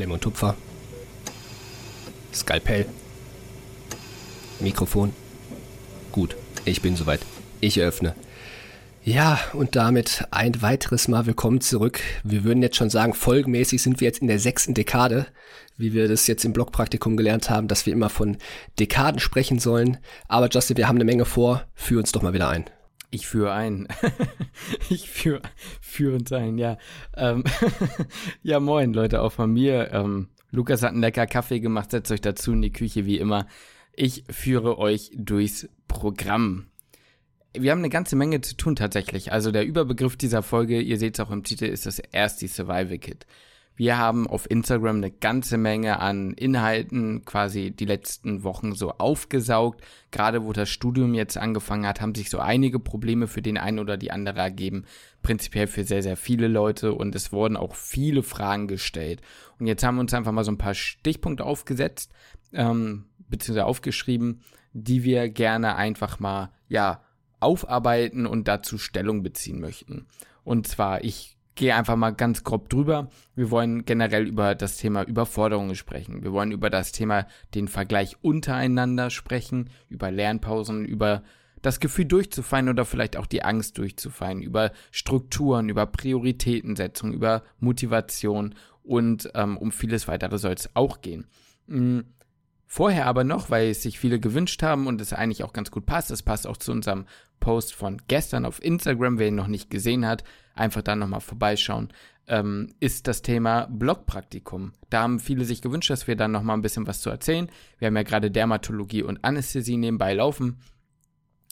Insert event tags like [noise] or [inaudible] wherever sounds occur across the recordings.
Klemm und Tupfer. Skalpell. Mikrofon. Gut, ich bin soweit. Ich eröffne. Ja, und damit ein weiteres Mal willkommen zurück. Wir würden jetzt schon sagen, folgenmäßig sind wir jetzt in der sechsten Dekade, wie wir das jetzt im Blogpraktikum gelernt haben, dass wir immer von Dekaden sprechen sollen. Aber Justin, wir haben eine Menge vor. Führ uns doch mal wieder ein. Ich führe ein. [laughs] ich führe führ uns ein, ja. Ähm [laughs] ja, moin, Leute, auch von mir. Ähm, Lukas hat einen lecker Kaffee gemacht, setzt euch dazu in die Küche wie immer. Ich führe euch durchs Programm. Wir haben eine ganze Menge zu tun tatsächlich. Also der Überbegriff dieser Folge, ihr seht es auch im Titel, ist das erste Survival Kit. Wir haben auf Instagram eine ganze Menge an Inhalten quasi die letzten Wochen so aufgesaugt. Gerade wo das Studium jetzt angefangen hat, haben sich so einige Probleme für den einen oder die andere ergeben. Prinzipiell für sehr, sehr viele Leute und es wurden auch viele Fragen gestellt. Und jetzt haben wir uns einfach mal so ein paar Stichpunkte aufgesetzt, ähm, beziehungsweise aufgeschrieben, die wir gerne einfach mal, ja, aufarbeiten und dazu Stellung beziehen möchten. Und zwar, ich gehe einfach mal ganz grob drüber. Wir wollen generell über das Thema Überforderungen sprechen. Wir wollen über das Thema den Vergleich untereinander sprechen, über Lernpausen, über das Gefühl durchzufallen oder vielleicht auch die Angst durchzufallen, über Strukturen, über Prioritätensetzung, über Motivation und ähm, um vieles weitere soll es auch gehen. Vorher aber noch, weil es sich viele gewünscht haben und es eigentlich auch ganz gut passt, es passt auch zu unserem Post von gestern auf Instagram, wer ihn noch nicht gesehen hat, einfach da nochmal vorbeischauen, ähm, ist das Thema Blogpraktikum. Da haben viele sich gewünscht, dass wir dann nochmal ein bisschen was zu erzählen. Wir haben ja gerade Dermatologie und Anästhesie nebenbei laufen.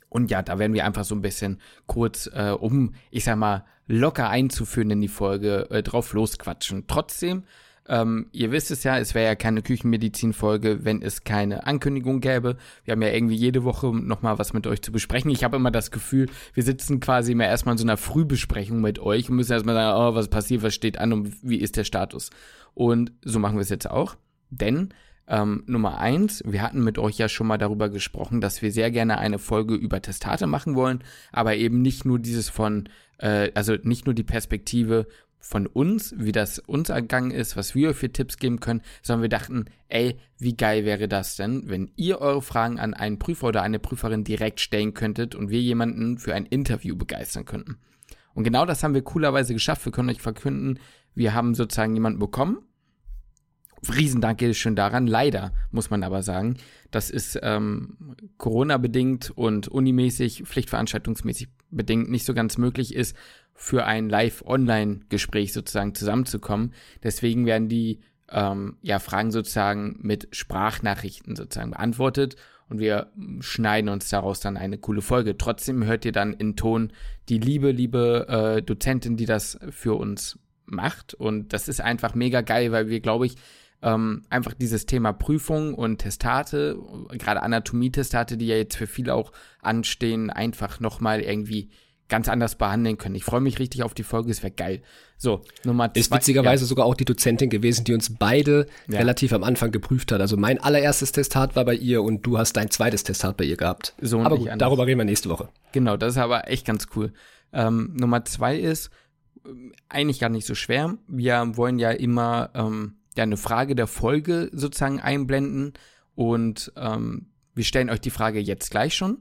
Und ja, da werden wir einfach so ein bisschen kurz, äh, um, ich sag mal, locker einzuführen in die Folge, äh, drauf losquatschen. Trotzdem ähm, ihr wisst es ja, es wäre ja keine Küchenmedizin-Folge, wenn es keine Ankündigung gäbe. Wir haben ja irgendwie jede Woche nochmal was mit euch zu besprechen. Ich habe immer das Gefühl, wir sitzen quasi immer erstmal in so einer Frühbesprechung mit euch und müssen erstmal sagen, oh, was passiert, was steht an und wie ist der Status. Und so machen wir es jetzt auch. Denn ähm, Nummer eins, wir hatten mit euch ja schon mal darüber gesprochen, dass wir sehr gerne eine Folge über Testate machen wollen, aber eben nicht nur dieses von, äh, also nicht nur die Perspektive von uns, wie das uns ergangen ist, was wir für Tipps geben können, sondern wir dachten, ey, wie geil wäre das denn, wenn ihr eure Fragen an einen Prüfer oder eine Prüferin direkt stellen könntet und wir jemanden für ein Interview begeistern könnten. Und genau das haben wir coolerweise geschafft. Wir können euch verkünden, wir haben sozusagen jemanden bekommen. Riesendank geht es schon daran. Leider muss man aber sagen, das ist ähm, Corona-bedingt und unimäßig, pflichtveranstaltungsmäßig bedingt nicht so ganz möglich ist, für ein Live-Online-Gespräch sozusagen zusammenzukommen. Deswegen werden die ähm, ja, Fragen sozusagen mit Sprachnachrichten sozusagen beantwortet und wir schneiden uns daraus dann eine coole Folge. Trotzdem hört ihr dann in Ton die liebe, liebe äh, Dozentin, die das für uns macht und das ist einfach mega geil, weil wir, glaube ich, ähm, einfach dieses Thema Prüfung und Testate, gerade Anatomie-Testate, die ja jetzt für viele auch anstehen, einfach nochmal irgendwie ganz anders behandeln können. Ich freue mich richtig auf die Folge, es wäre geil. So, Nummer zwei. Ist witzigerweise ja. sogar auch die Dozentin gewesen, die uns beide ja. relativ am Anfang geprüft hat. Also mein allererstes Testat war bei ihr und du hast dein zweites Testat bei ihr gehabt. So aber gut, darüber reden wir nächste Woche. Genau, das ist aber echt ganz cool. Ähm, Nummer zwei ist ähm, eigentlich gar nicht so schwer. Wir wollen ja immer ähm, ja, eine Frage der Folge sozusagen einblenden. Und ähm, wir stellen euch die Frage jetzt gleich schon.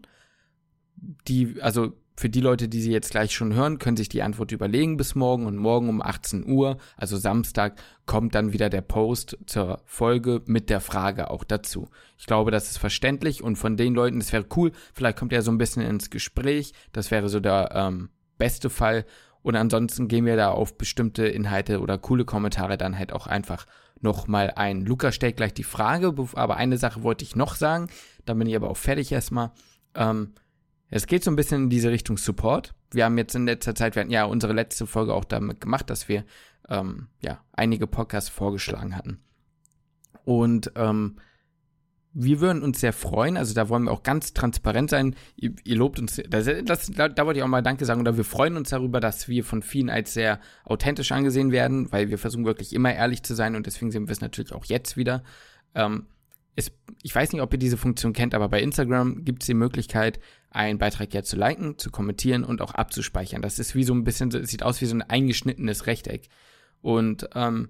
Die, also für die Leute, die sie jetzt gleich schon hören, können sich die Antwort überlegen bis morgen. Und morgen um 18 Uhr, also Samstag, kommt dann wieder der Post zur Folge mit der Frage auch dazu. Ich glaube, das ist verständlich. Und von den Leuten, das wäre cool, vielleicht kommt er so ein bisschen ins Gespräch, das wäre so der ähm, beste Fall und ansonsten gehen wir da auf bestimmte Inhalte oder coole Kommentare dann halt auch einfach nochmal ein. Luca stellt gleich die Frage, aber eine Sache wollte ich noch sagen, dann bin ich aber auch fertig erstmal. Ähm, es geht so ein bisschen in diese Richtung Support. Wir haben jetzt in letzter Zeit, wir hatten ja unsere letzte Folge auch damit gemacht, dass wir ähm, ja einige Podcasts vorgeschlagen hatten. Und ähm, wir würden uns sehr freuen, also da wollen wir auch ganz transparent sein. Ihr, ihr lobt uns, das, das, da, da wollte ich auch mal Danke sagen, oder wir freuen uns darüber, dass wir von vielen als sehr authentisch angesehen werden, weil wir versuchen wirklich immer ehrlich zu sein und deswegen sehen wir es natürlich auch jetzt wieder. Ähm, es, ich weiß nicht, ob ihr diese Funktion kennt, aber bei Instagram gibt es die Möglichkeit, einen Beitrag ja zu liken, zu kommentieren und auch abzuspeichern. Das ist wie so ein bisschen, es sieht aus wie so ein eingeschnittenes Rechteck. Und ähm,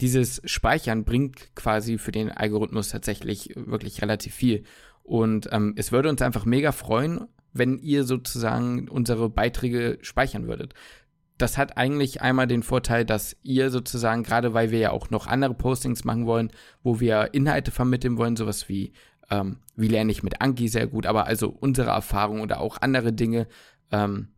dieses Speichern bringt quasi für den Algorithmus tatsächlich wirklich relativ viel. Und ähm, es würde uns einfach mega freuen, wenn ihr sozusagen unsere Beiträge speichern würdet. Das hat eigentlich einmal den Vorteil, dass ihr sozusagen, gerade weil wir ja auch noch andere Postings machen wollen, wo wir Inhalte vermitteln wollen, sowas wie, ähm, wie lerne ich mit Anki sehr gut, aber also unsere Erfahrungen oder auch andere Dinge ähm,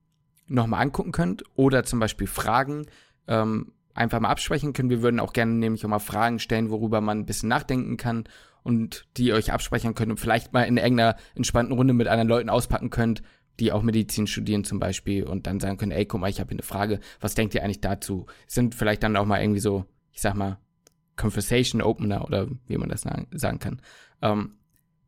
nochmal angucken könnt oder zum Beispiel Fragen ähm, einfach mal absprechen können. Wir würden auch gerne nämlich auch mal Fragen stellen, worüber man ein bisschen nachdenken kann und die euch absprechen könnt und vielleicht mal in irgendeiner entspannten Runde mit anderen Leuten auspacken könnt, die auch Medizin studieren zum Beispiel und dann sagen können, ey, guck mal, ich habe hier eine Frage, was denkt ihr eigentlich dazu? Sind vielleicht dann auch mal irgendwie so, ich sag mal, Conversation Opener oder wie man das sagen kann. Ähm,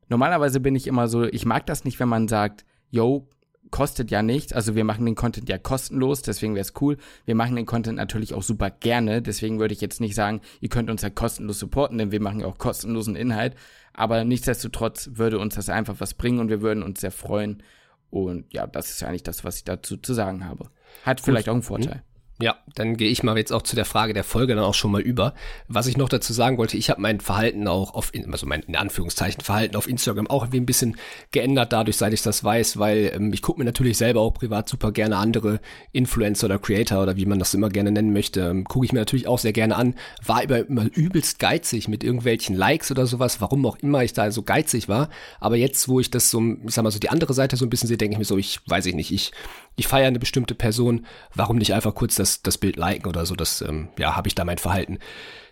normalerweise bin ich immer so, ich mag das nicht, wenn man sagt, yo, kostet ja nichts. Also wir machen den Content ja kostenlos, deswegen wäre es cool. Wir machen den Content natürlich auch super gerne, deswegen würde ich jetzt nicht sagen, ihr könnt uns ja kostenlos supporten, denn wir machen ja auch kostenlosen Inhalt. Aber nichtsdestotrotz würde uns das einfach was bringen und wir würden uns sehr freuen. Und ja, das ist eigentlich das, was ich dazu zu sagen habe. Hat vielleicht Gut. auch einen Vorteil. Ja, dann gehe ich mal jetzt auch zu der Frage der Folge dann auch schon mal über. Was ich noch dazu sagen wollte, ich habe mein Verhalten auch auf, also mein in Anführungszeichen Verhalten auf Instagram auch ein bisschen geändert dadurch, seit ich das weiß, weil ähm, ich gucke mir natürlich selber auch privat super gerne andere Influencer oder Creator oder wie man das immer gerne nennen möchte, ähm, gucke ich mir natürlich auch sehr gerne an. War immer, immer übelst geizig mit irgendwelchen Likes oder sowas, warum auch immer ich da so geizig war. Aber jetzt, wo ich das so, ich sag mal so die andere Seite so ein bisschen sehe, denke ich mir so, ich weiß ich nicht, ich ich feiere eine bestimmte Person, warum nicht einfach kurz das, das Bild liken oder so, das, ähm, ja, habe ich da mein Verhalten.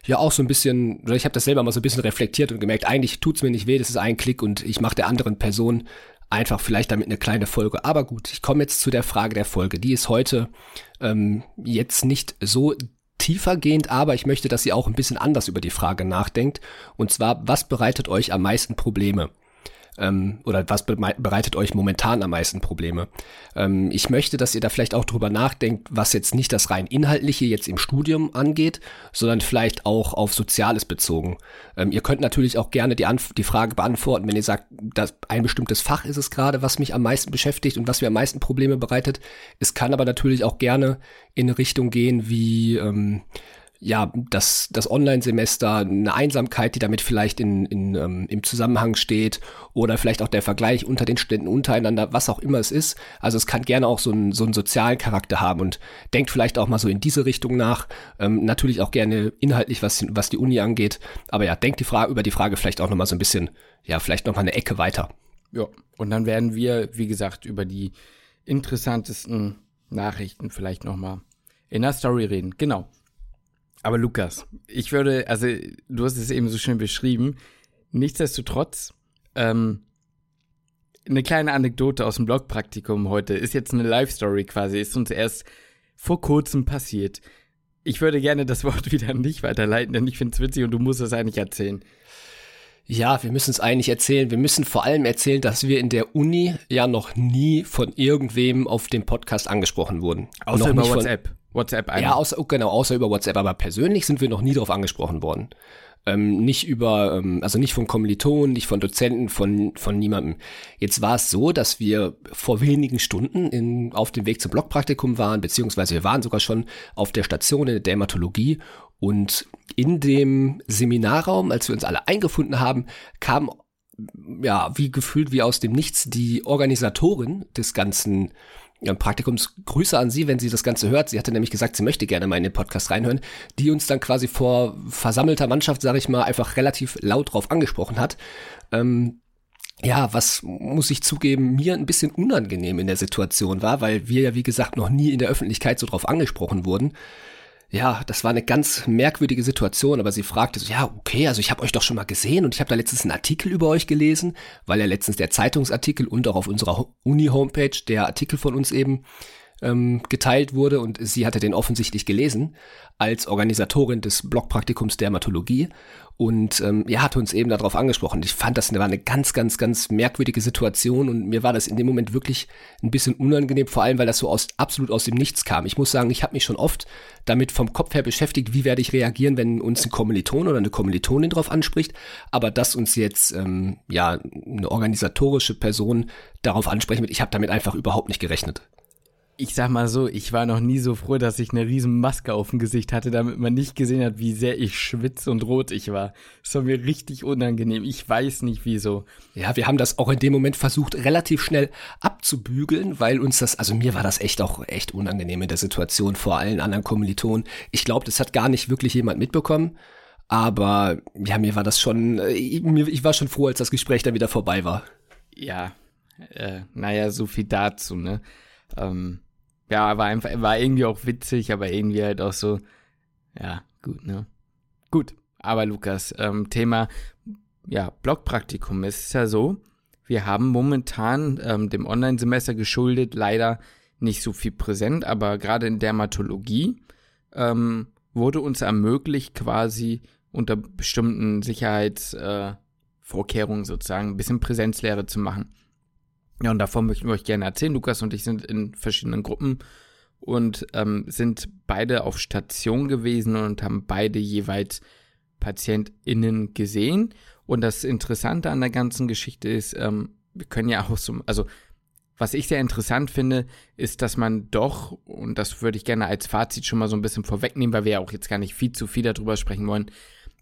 Ja, auch so ein bisschen, oder ich habe das selber mal so ein bisschen reflektiert und gemerkt, eigentlich tut's mir nicht weh, das ist ein Klick und ich mache der anderen Person einfach vielleicht damit eine kleine Folge. Aber gut, ich komme jetzt zu der Frage der Folge. Die ist heute ähm, jetzt nicht so tiefergehend, aber ich möchte, dass ihr auch ein bisschen anders über die Frage nachdenkt. Und zwar, was bereitet euch am meisten Probleme? Ähm, oder was bereitet euch momentan am meisten Probleme? Ähm, ich möchte, dass ihr da vielleicht auch drüber nachdenkt, was jetzt nicht das rein inhaltliche jetzt im Studium angeht, sondern vielleicht auch auf Soziales bezogen. Ähm, ihr könnt natürlich auch gerne die, Anf die Frage beantworten, wenn ihr sagt, dass ein bestimmtes Fach ist es gerade, was mich am meisten beschäftigt und was mir am meisten Probleme bereitet. Es kann aber natürlich auch gerne in eine Richtung gehen wie ähm, ja, das, das Online-Semester, eine Einsamkeit, die damit vielleicht in, in, ähm, im Zusammenhang steht oder vielleicht auch der Vergleich unter den Städten untereinander, was auch immer es ist. Also es kann gerne auch so einen, so einen sozialen Charakter haben und denkt vielleicht auch mal so in diese Richtung nach. Ähm, natürlich auch gerne inhaltlich, was, was die Uni angeht. Aber ja, denkt die Frage, über die Frage vielleicht auch nochmal so ein bisschen, ja, vielleicht nochmal eine Ecke weiter. Ja, und dann werden wir, wie gesagt, über die interessantesten Nachrichten vielleicht nochmal in der Story reden. Genau. Aber Lukas, ich würde, also du hast es eben so schön beschrieben. Nichtsdestotrotz, ähm, eine kleine Anekdote aus dem Blogpraktikum heute ist jetzt eine Live-Story quasi, ist uns erst vor kurzem passiert. Ich würde gerne das [laughs] Wort wieder an dich weiterleiten, denn ich finde es witzig und du musst es eigentlich erzählen. Ja, wir müssen es eigentlich erzählen. Wir müssen vor allem erzählen, dass wir in der Uni ja noch nie von irgendwem auf dem Podcast angesprochen wurden. Außer über WhatsApp. WhatsApp einmal. Ja, außer, genau, außer über WhatsApp. Aber persönlich sind wir noch nie darauf angesprochen worden. Ähm, nicht über, ähm, also nicht von Kommilitonen, nicht von Dozenten, von, von niemandem. Jetzt war es so, dass wir vor wenigen Stunden in, auf dem Weg zum Blockpraktikum waren, beziehungsweise wir waren sogar schon auf der Station in der Dermatologie und in dem Seminarraum, als wir uns alle eingefunden haben, kam ja, wie gefühlt wie aus dem Nichts die Organisatorin des ganzen ja, Praktikumsgrüße an Sie, wenn sie das Ganze hört. Sie hatte nämlich gesagt, sie möchte gerne mal in den Podcast reinhören, die uns dann quasi vor versammelter Mannschaft, sage ich mal, einfach relativ laut drauf angesprochen hat. Ähm, ja, was muss ich zugeben, mir ein bisschen unangenehm in der Situation war, weil wir ja, wie gesagt, noch nie in der Öffentlichkeit so drauf angesprochen wurden ja, das war eine ganz merkwürdige Situation, aber sie fragte so, ja, okay, also ich habe euch doch schon mal gesehen und ich habe da letztens einen Artikel über euch gelesen, weil ja letztens der Zeitungsartikel und auch auf unserer Uni-Homepage der Artikel von uns eben ähm, geteilt wurde und sie hatte den offensichtlich gelesen als Organisatorin des Blockpraktikums Dermatologie und ähm, er hatte uns eben darauf angesprochen. Ich fand, das war eine ganz, ganz, ganz merkwürdige Situation und mir war das in dem Moment wirklich ein bisschen unangenehm, vor allem, weil das so aus, absolut aus dem Nichts kam. Ich muss sagen, ich habe mich schon oft damit vom Kopf her beschäftigt, wie werde ich reagieren, wenn uns ein Kommiliton oder eine Kommilitonin drauf anspricht, aber dass uns jetzt ähm, ja eine organisatorische Person darauf ansprechen wird, ich habe damit einfach überhaupt nicht gerechnet. Ich sag mal so, ich war noch nie so froh, dass ich eine riesen Maske auf dem Gesicht hatte, damit man nicht gesehen hat, wie sehr ich schwitze und rot ich war. Das war mir richtig unangenehm. Ich weiß nicht wieso. Ja, wir haben das auch in dem Moment versucht, relativ schnell abzubügeln, weil uns das, also mir war das echt auch echt unangenehm in der Situation vor allen anderen Kommilitonen. Ich glaube, das hat gar nicht wirklich jemand mitbekommen. Aber ja, mir war das schon, äh, ich war schon froh, als das Gespräch dann wieder vorbei war. Ja, äh, naja, so viel dazu, ne? Ähm, ja, war einfach, war irgendwie auch witzig, aber irgendwie halt auch so, ja, gut, ne? Gut, aber Lukas, ähm, Thema, ja, Blogpraktikum. Es ist ja so, wir haben momentan ähm, dem Online-Semester geschuldet leider nicht so viel präsent, aber gerade in Dermatologie ähm, wurde uns ermöglicht, quasi unter bestimmten Sicherheitsvorkehrungen äh, sozusagen ein bisschen Präsenzlehre zu machen. Ja, und davon möchten wir euch gerne erzählen. Lukas und ich sind in verschiedenen Gruppen und ähm, sind beide auf Station gewesen und haben beide jeweils PatientInnen gesehen. Und das Interessante an der ganzen Geschichte ist, ähm, wir können ja auch so, also was ich sehr interessant finde, ist, dass man doch, und das würde ich gerne als Fazit schon mal so ein bisschen vorwegnehmen, weil wir ja auch jetzt gar nicht viel zu viel darüber sprechen wollen,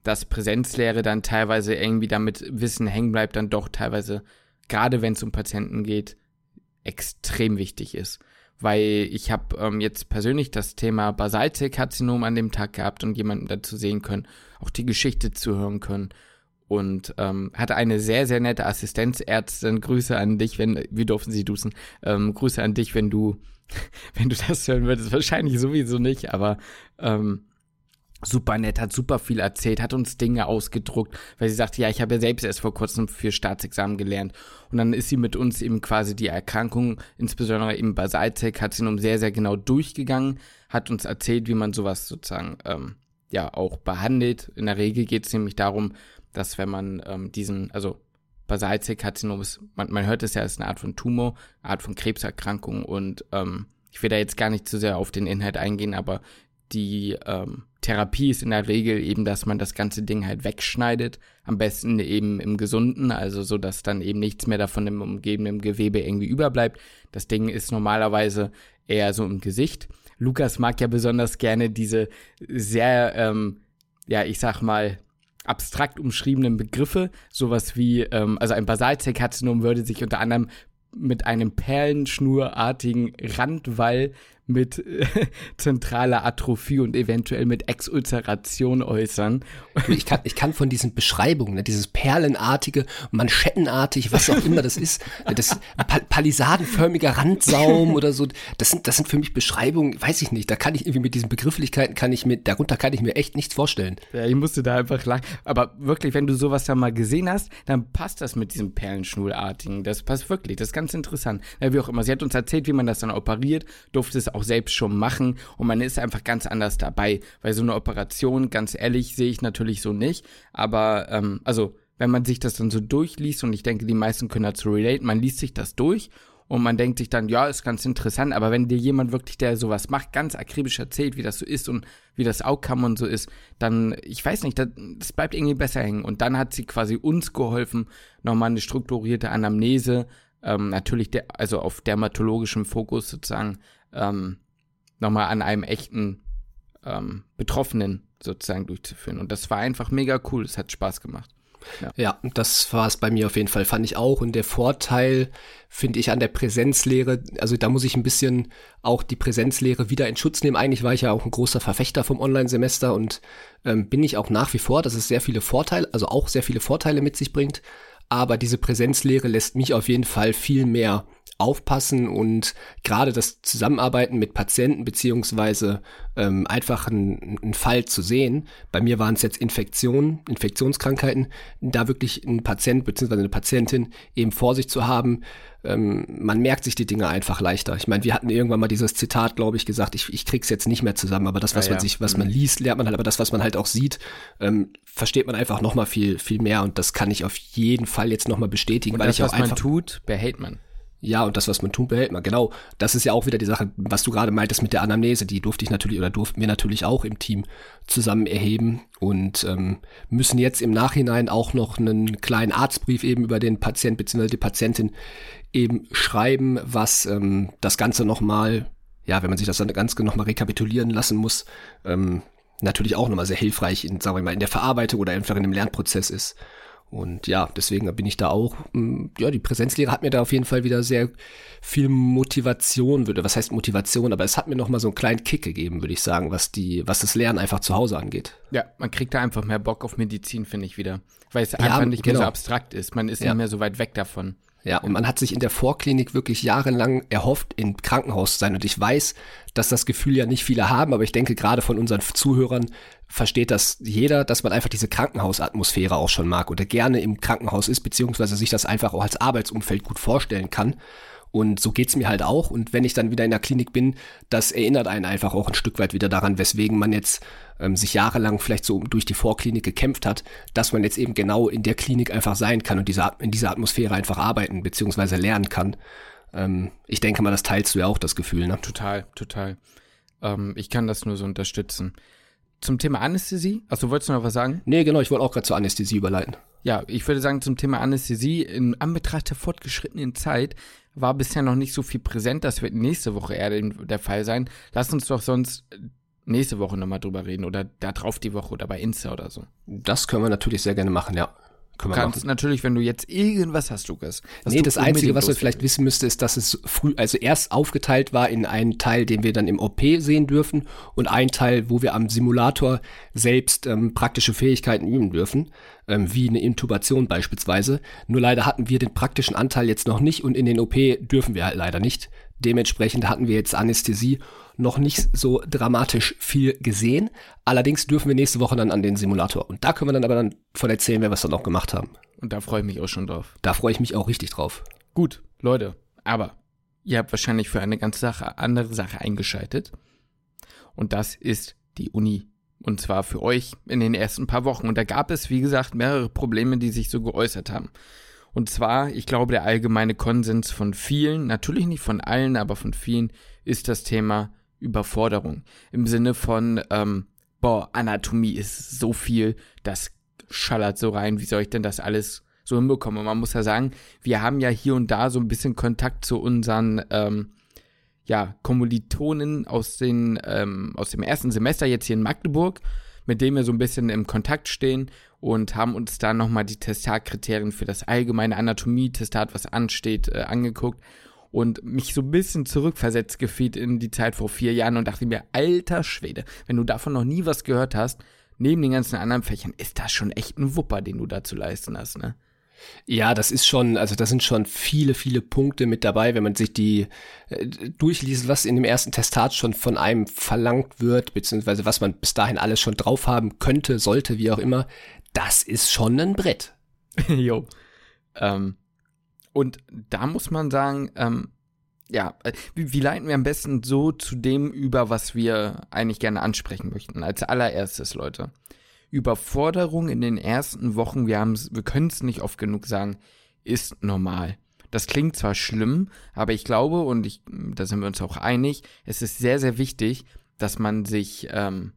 dass Präsenzlehre dann teilweise irgendwie damit Wissen hängen bleibt, dann doch teilweise gerade wenn es um Patienten geht, extrem wichtig ist. Weil ich habe ähm, jetzt persönlich das Thema Basalzellkarzinom an dem Tag gehabt und jemanden dazu sehen können, auch die Geschichte zuhören können. Und ähm, hatte eine sehr, sehr nette Assistenzärztin. Grüße an dich, wenn, wir durften sie duzen. Ähm, Grüße an dich, wenn du, [laughs] wenn du das hören würdest. Wahrscheinlich sowieso nicht, aber ähm, super nett, hat super viel erzählt, hat uns Dinge ausgedruckt, weil sie sagte, ja, ich habe ja selbst erst vor kurzem für Staatsexamen gelernt. Und dann ist sie mit uns eben quasi die Erkrankung, insbesondere eben Basalzellkarzinom, sehr, sehr genau durchgegangen, hat uns erzählt, wie man sowas sozusagen ähm, ja auch behandelt. In der Regel geht es nämlich darum, dass wenn man ähm, diesen, also Basalzellkarzinom ist, man, man hört es ja, ist eine Art von Tumor, eine Art von Krebserkrankung und ähm, ich will da jetzt gar nicht zu sehr auf den Inhalt eingehen, aber die ähm, Therapie ist in der Regel eben, dass man das ganze Ding halt wegschneidet. Am besten eben im Gesunden, also so, dass dann eben nichts mehr davon im umgebenden Gewebe irgendwie überbleibt. Das Ding ist normalerweise eher so im Gesicht. Lukas mag ja besonders gerne diese sehr, ähm, ja, ich sag mal, abstrakt umschriebenen Begriffe, sowas wie, ähm, also ein Basalzellkarzinom würde sich unter anderem mit einem perlenschnurartigen Randwall mit äh, zentraler Atrophie und eventuell mit Exulzeration äußern. Ich kann, ich kann von diesen Beschreibungen, ne, dieses perlenartige, manschettenartig, was auch immer das ist, das palisadenförmiger Randsaum oder so, das sind, das sind für mich Beschreibungen, weiß ich nicht, da kann ich irgendwie mit diesen Begrifflichkeiten, kann ich mir, darunter kann ich mir echt nichts vorstellen. Ja, ich musste da einfach lachen. Aber wirklich, wenn du sowas da mal gesehen hast, dann passt das mit diesem Perlenschnulartigen. Das passt wirklich, das ist ganz interessant. Ja, wie auch immer, sie hat uns erzählt, wie man das dann operiert, durfte es auch selbst schon machen und man ist einfach ganz anders dabei. Weil so eine Operation, ganz ehrlich, sehe ich natürlich so nicht. Aber, ähm, also, wenn man sich das dann so durchliest, und ich denke, die meisten können dazu relate, man liest sich das durch und man denkt sich dann, ja, ist ganz interessant, aber wenn dir jemand wirklich, der sowas macht, ganz akribisch erzählt, wie das so ist und wie das Outcome und so ist, dann, ich weiß nicht, das, das bleibt irgendwie besser hängen. Und dann hat sie quasi uns geholfen, nochmal eine strukturierte Anamnese, ähm, natürlich, der, also auf dermatologischem Fokus sozusagen ähm, nochmal an einem echten ähm, Betroffenen sozusagen durchzuführen. Und das war einfach mega cool. Es hat Spaß gemacht. Ja. ja, das war es bei mir auf jeden Fall, fand ich auch. Und der Vorteil, finde ich, an der Präsenzlehre, also da muss ich ein bisschen auch die Präsenzlehre wieder in Schutz nehmen. Eigentlich war ich ja auch ein großer Verfechter vom Online-Semester und ähm, bin ich auch nach wie vor, dass es sehr viele Vorteile, also auch sehr viele Vorteile mit sich bringt. Aber diese Präsenzlehre lässt mich auf jeden Fall viel mehr aufpassen und gerade das Zusammenarbeiten mit Patienten beziehungsweise ähm, einfach einen Fall zu sehen. Bei mir waren es jetzt Infektionen, Infektionskrankheiten, da wirklich ein Patient beziehungsweise eine Patientin eben vor sich zu haben. Ähm, man merkt sich die Dinge einfach leichter. Ich meine, wir hatten irgendwann mal dieses Zitat, glaube ich, gesagt, ich, ich krieg's jetzt nicht mehr zusammen, aber das, was ja, man sich, was mhm. man liest, lernt man halt, aber das, was man halt auch sieht, ähm, versteht man einfach noch mal viel, viel mehr und das kann ich auf jeden Fall jetzt noch mal bestätigen, und weil das, ich auch was man tut, behält man. Ja, und das, was man tun, behält man. Genau. Das ist ja auch wieder die Sache, was du gerade meintest mit der Anamnese. Die durfte ich natürlich oder durften wir natürlich auch im Team zusammen erheben und ähm, müssen jetzt im Nachhinein auch noch einen kleinen Arztbrief eben über den Patient bzw. die Patientin eben schreiben, was ähm, das Ganze nochmal ja, wenn man sich das dann ganz nochmal rekapitulieren lassen muss, ähm, natürlich auch nochmal sehr hilfreich in, sagen wir mal, in der Verarbeitung oder einfach in dem Lernprozess ist. Und ja, deswegen bin ich da auch, mm, ja, die Präsenzlehre hat mir da auf jeden Fall wieder sehr viel Motivation, würde, was heißt Motivation, aber es hat mir nochmal so einen kleinen Kick gegeben, würde ich sagen, was die, was das Lernen einfach zu Hause angeht. Ja, man kriegt da einfach mehr Bock auf Medizin, finde ich wieder. Weil es ja, einfach nicht genau. mehr so genau. abstrakt ist. Man ist ja. nicht mehr so weit weg davon. Ja, und man hat sich in der Vorklinik wirklich jahrelang erhofft, im Krankenhaus zu sein. Und ich weiß, dass das Gefühl ja nicht viele haben, aber ich denke, gerade von unseren Zuhörern versteht das jeder, dass man einfach diese Krankenhausatmosphäre auch schon mag oder gerne im Krankenhaus ist, beziehungsweise sich das einfach auch als Arbeitsumfeld gut vorstellen kann. Und so geht's mir halt auch. Und wenn ich dann wieder in der Klinik bin, das erinnert einen einfach auch ein Stück weit wieder daran, weswegen man jetzt ähm, sich jahrelang vielleicht so durch die Vorklinik gekämpft hat, dass man jetzt eben genau in der Klinik einfach sein kann und diese, in dieser Atmosphäre einfach arbeiten bzw. lernen kann. Ähm, ich denke mal, das teilst du ja auch das Gefühl, ne? Total, total. Ähm, ich kann das nur so unterstützen. Zum Thema Anästhesie, achso, wolltest du noch was sagen? Nee, genau, ich wollte auch gerade zur Anästhesie überleiten. Ja, ich würde sagen, zum Thema Anästhesie, in Anbetracht der fortgeschrittenen Zeit war bisher noch nicht so viel präsent. Das wird nächste Woche eher der Fall sein. Lass uns doch sonst nächste Woche nochmal drüber reden oder da drauf die Woche oder bei Insta oder so. Das können wir natürlich sehr gerne machen, ja. Können du kannst machen. natürlich, wenn du jetzt irgendwas hast, Lukas. Nee, das Einzige, was du vielleicht wissen müsste, ist, dass es früh, also erst aufgeteilt war in einen Teil, den wir dann im OP sehen dürfen und einen Teil, wo wir am Simulator selbst ähm, praktische Fähigkeiten üben dürfen, ähm, wie eine Intubation beispielsweise. Nur leider hatten wir den praktischen Anteil jetzt noch nicht und in den OP dürfen wir halt leider nicht. Dementsprechend hatten wir jetzt Anästhesie noch nicht so dramatisch viel gesehen. Allerdings dürfen wir nächste Woche dann an den Simulator. Und da können wir dann aber dann von erzählen, wer was dann noch gemacht haben. Und da freue ich mich auch schon drauf. Da freue ich mich auch richtig drauf. Gut, Leute, aber ihr habt wahrscheinlich für eine ganz Sache, andere Sache eingeschaltet. Und das ist die Uni. Und zwar für euch in den ersten paar Wochen. Und da gab es, wie gesagt, mehrere Probleme, die sich so geäußert haben. Und zwar, ich glaube, der allgemeine Konsens von vielen, natürlich nicht von allen, aber von vielen, ist das Thema Überforderung. Im Sinne von, ähm, boah, Anatomie ist so viel, das schallert so rein, wie soll ich denn das alles so hinbekommen? Und man muss ja sagen, wir haben ja hier und da so ein bisschen Kontakt zu unseren, ähm, ja, Kommilitonen aus, den, ähm, aus dem ersten Semester jetzt hier in Magdeburg, mit denen wir so ein bisschen im Kontakt stehen und haben uns da nochmal die Testatkriterien für das allgemeine Anatomie-Testat, was ansteht, äh, angeguckt und mich so ein bisschen zurückversetzt gefühlt in die Zeit vor vier Jahren und dachte mir, alter Schwede, wenn du davon noch nie was gehört hast, neben den ganzen anderen Fächern, ist das schon echt ein Wupper, den du da zu leisten hast, ne? Ja, das ist schon, also da sind schon viele, viele Punkte mit dabei, wenn man sich die äh, durchliest, was in dem ersten Testat schon von einem verlangt wird, beziehungsweise was man bis dahin alles schon drauf haben könnte, sollte, wie auch immer. Das ist schon ein Brett. [laughs] jo. Ähm, und da muss man sagen, ähm, ja, äh, wie, wie, leiten wir am besten so zu dem über, was wir eigentlich gerne ansprechen möchten? Als allererstes, Leute. Überforderung in den ersten Wochen, wir, wir können es nicht oft genug sagen, ist normal. Das klingt zwar schlimm, aber ich glaube, und ich, da sind wir uns auch einig, es ist sehr, sehr wichtig, dass man sich ähm,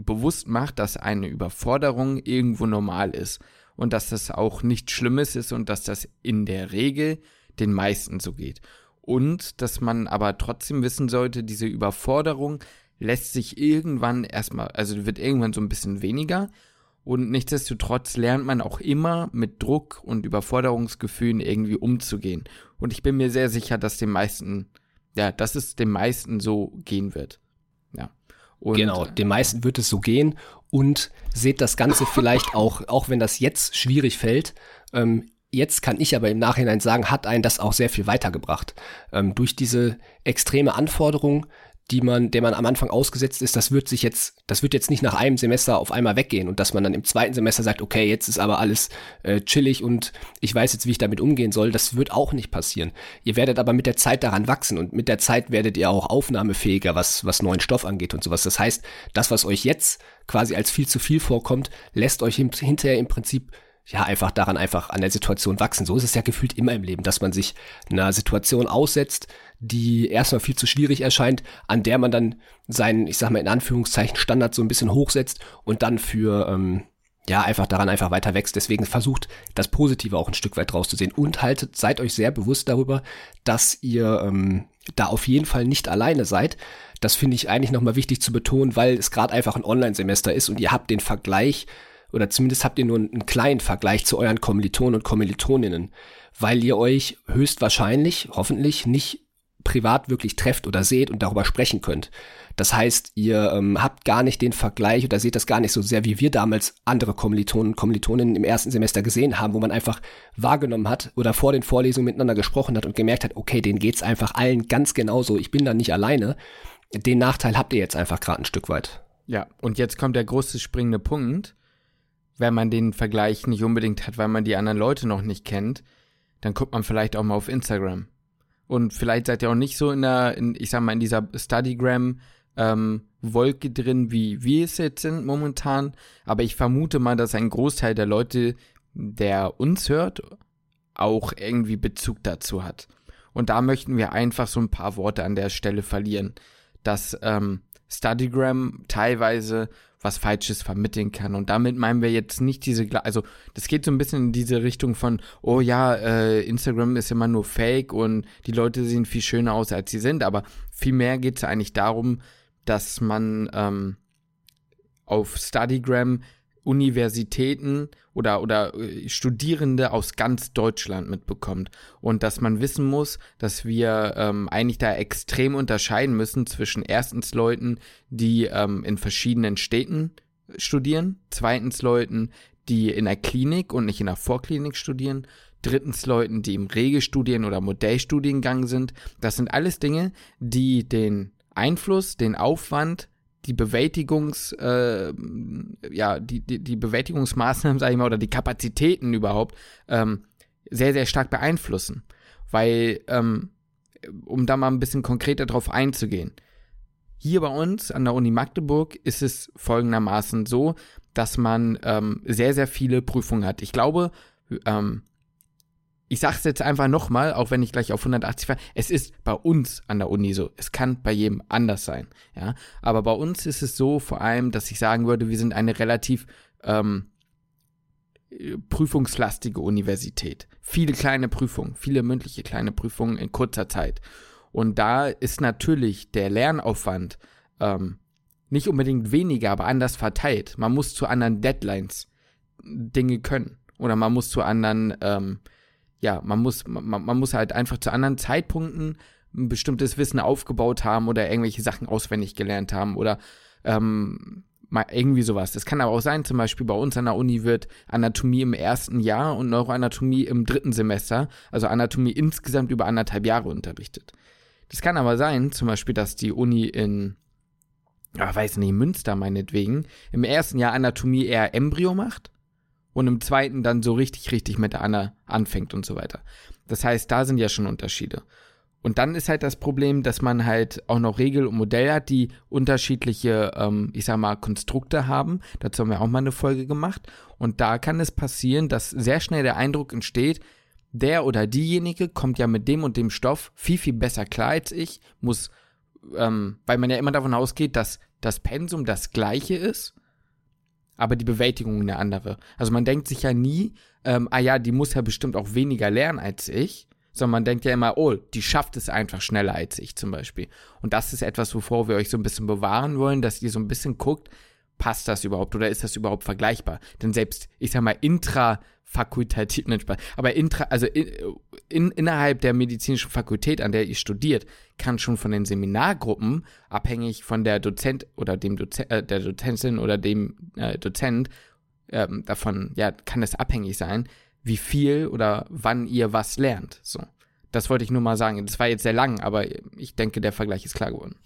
bewusst macht, dass eine Überforderung irgendwo normal ist und dass das auch nichts Schlimmes ist und dass das in der Regel den meisten so geht. Und dass man aber trotzdem wissen sollte, diese Überforderung lässt sich irgendwann erstmal, also wird irgendwann so ein bisschen weniger. Und nichtsdestotrotz lernt man auch immer mit Druck und Überforderungsgefühlen irgendwie umzugehen. Und ich bin mir sehr sicher, dass den meisten, ja, dass es den meisten so gehen wird. Ja. Und, genau, den meisten wird es so gehen und seht das Ganze [laughs] vielleicht auch, auch wenn das jetzt schwierig fällt, ähm, Jetzt kann ich aber im Nachhinein sagen, hat einen das auch sehr viel weitergebracht. Ähm, durch diese extreme Anforderung, die man, der man am Anfang ausgesetzt ist, das wird sich jetzt, das wird jetzt nicht nach einem Semester auf einmal weggehen und dass man dann im zweiten Semester sagt, okay, jetzt ist aber alles äh, chillig und ich weiß jetzt, wie ich damit umgehen soll, das wird auch nicht passieren. Ihr werdet aber mit der Zeit daran wachsen und mit der Zeit werdet ihr auch aufnahmefähiger, was, was neuen Stoff angeht und sowas. Das heißt, das, was euch jetzt quasi als viel zu viel vorkommt, lässt euch hinterher im Prinzip ja, einfach daran einfach an der Situation wachsen. So ist es ja gefühlt immer im Leben, dass man sich einer Situation aussetzt, die erstmal viel zu schwierig erscheint, an der man dann seinen, ich sag mal in Anführungszeichen, Standard so ein bisschen hochsetzt und dann für, ähm, ja, einfach daran einfach weiter wächst. Deswegen versucht das Positive auch ein Stück weit rauszusehen und haltet, seid euch sehr bewusst darüber, dass ihr ähm, da auf jeden Fall nicht alleine seid. Das finde ich eigentlich nochmal wichtig zu betonen, weil es gerade einfach ein Online-Semester ist und ihr habt den Vergleich oder zumindest habt ihr nur einen kleinen Vergleich zu euren Kommilitonen und Kommilitoninnen, weil ihr euch höchstwahrscheinlich, hoffentlich, nicht privat wirklich trefft oder seht und darüber sprechen könnt. Das heißt, ihr ähm, habt gar nicht den Vergleich oder seht das gar nicht so sehr, wie wir damals andere Kommilitonen und Kommilitoninnen im ersten Semester gesehen haben, wo man einfach wahrgenommen hat oder vor den Vorlesungen miteinander gesprochen hat und gemerkt hat, okay, denen geht's einfach allen ganz genauso, ich bin da nicht alleine. Den Nachteil habt ihr jetzt einfach gerade ein Stück weit. Ja, und jetzt kommt der große springende Punkt. Wenn man den Vergleich nicht unbedingt hat, weil man die anderen Leute noch nicht kennt, dann guckt man vielleicht auch mal auf Instagram. Und vielleicht seid ihr auch nicht so in der, in, ich sag mal, in dieser Studygram ähm, Wolke drin, wie wir es jetzt sind momentan. Aber ich vermute mal, dass ein Großteil der Leute, der uns hört, auch irgendwie Bezug dazu hat. Und da möchten wir einfach so ein paar Worte an der Stelle verlieren, dass ähm, Studygram teilweise was Falsches vermitteln kann. Und damit meinen wir jetzt nicht diese, also das geht so ein bisschen in diese Richtung von, oh ja, äh, Instagram ist immer nur Fake und die Leute sehen viel schöner aus, als sie sind. Aber vielmehr geht es eigentlich darum, dass man ähm, auf Studygram Universitäten oder, oder äh, Studierende aus ganz Deutschland mitbekommt. Und dass man wissen muss, dass wir ähm, eigentlich da extrem unterscheiden müssen zwischen erstens Leuten, die ähm, in verschiedenen Städten studieren, zweitens Leuten, die in der Klinik und nicht in der Vorklinik studieren, drittens Leuten, die im Regelstudien- oder Modellstudiengang sind. Das sind alles Dinge, die den Einfluss, den Aufwand, die Bewältigungs, äh, ja, die, die, die Bewältigungsmaßnahmen, sage ich mal, oder die Kapazitäten überhaupt ähm, sehr, sehr stark beeinflussen. Weil, ähm, um da mal ein bisschen konkreter drauf einzugehen, hier bei uns an der Uni Magdeburg ist es folgendermaßen so, dass man ähm, sehr, sehr viele Prüfungen hat. Ich glaube, ähm, ich sage es jetzt einfach nochmal, auch wenn ich gleich auf 180 fahre, es ist bei uns an der Uni so. Es kann bei jedem anders sein. Ja? Aber bei uns ist es so vor allem, dass ich sagen würde, wir sind eine relativ ähm, prüfungslastige Universität. Viele kleine Prüfungen, viele mündliche kleine Prüfungen in kurzer Zeit. Und da ist natürlich der Lernaufwand ähm, nicht unbedingt weniger, aber anders verteilt. Man muss zu anderen Deadlines Dinge können. Oder man muss zu anderen ähm, ja, man muss, man, man muss halt einfach zu anderen Zeitpunkten ein bestimmtes Wissen aufgebaut haben oder irgendwelche Sachen auswendig gelernt haben oder ähm, mal irgendwie sowas. Das kann aber auch sein, zum Beispiel bei uns an der Uni wird Anatomie im ersten Jahr und Neuroanatomie im dritten Semester, also Anatomie insgesamt über anderthalb Jahre unterrichtet. Das kann aber sein, zum Beispiel, dass die Uni in, ja, weiß nicht, Münster meinetwegen, im ersten Jahr Anatomie eher Embryo macht und im zweiten dann so richtig, richtig mit der Anna anfängt und so weiter. Das heißt, da sind ja schon Unterschiede. Und dann ist halt das Problem, dass man halt auch noch Regel und Modell hat, die unterschiedliche, ähm, ich sag mal, Konstrukte haben. Dazu haben wir auch mal eine Folge gemacht. Und da kann es passieren, dass sehr schnell der Eindruck entsteht, der oder diejenige kommt ja mit dem und dem Stoff viel, viel besser klar als ich, muss, ähm, weil man ja immer davon ausgeht, dass das Pensum das gleiche ist aber die Bewältigung eine andere. Also man denkt sich ja nie, ähm, ah ja, die muss ja bestimmt auch weniger lernen als ich, sondern man denkt ja immer, oh, die schafft es einfach schneller als ich zum Beispiel. Und das ist etwas, wovor wir euch so ein bisschen bewahren wollen, dass ihr so ein bisschen guckt, passt das überhaupt oder ist das überhaupt vergleichbar? Denn selbst, ich sag mal, intra fakultativ, nein, Spaß, aber intra, also in, in, innerhalb der medizinischen Fakultät, an der ihr studiert, kann schon von den Seminargruppen, abhängig von der Dozent oder dem Doze äh, der Dozentin oder dem äh, Dozent, ähm, davon, ja, kann es abhängig sein, wie viel oder wann ihr was lernt, so. Das wollte ich nur mal sagen. Das war jetzt sehr lang, aber ich denke, der Vergleich ist klar geworden.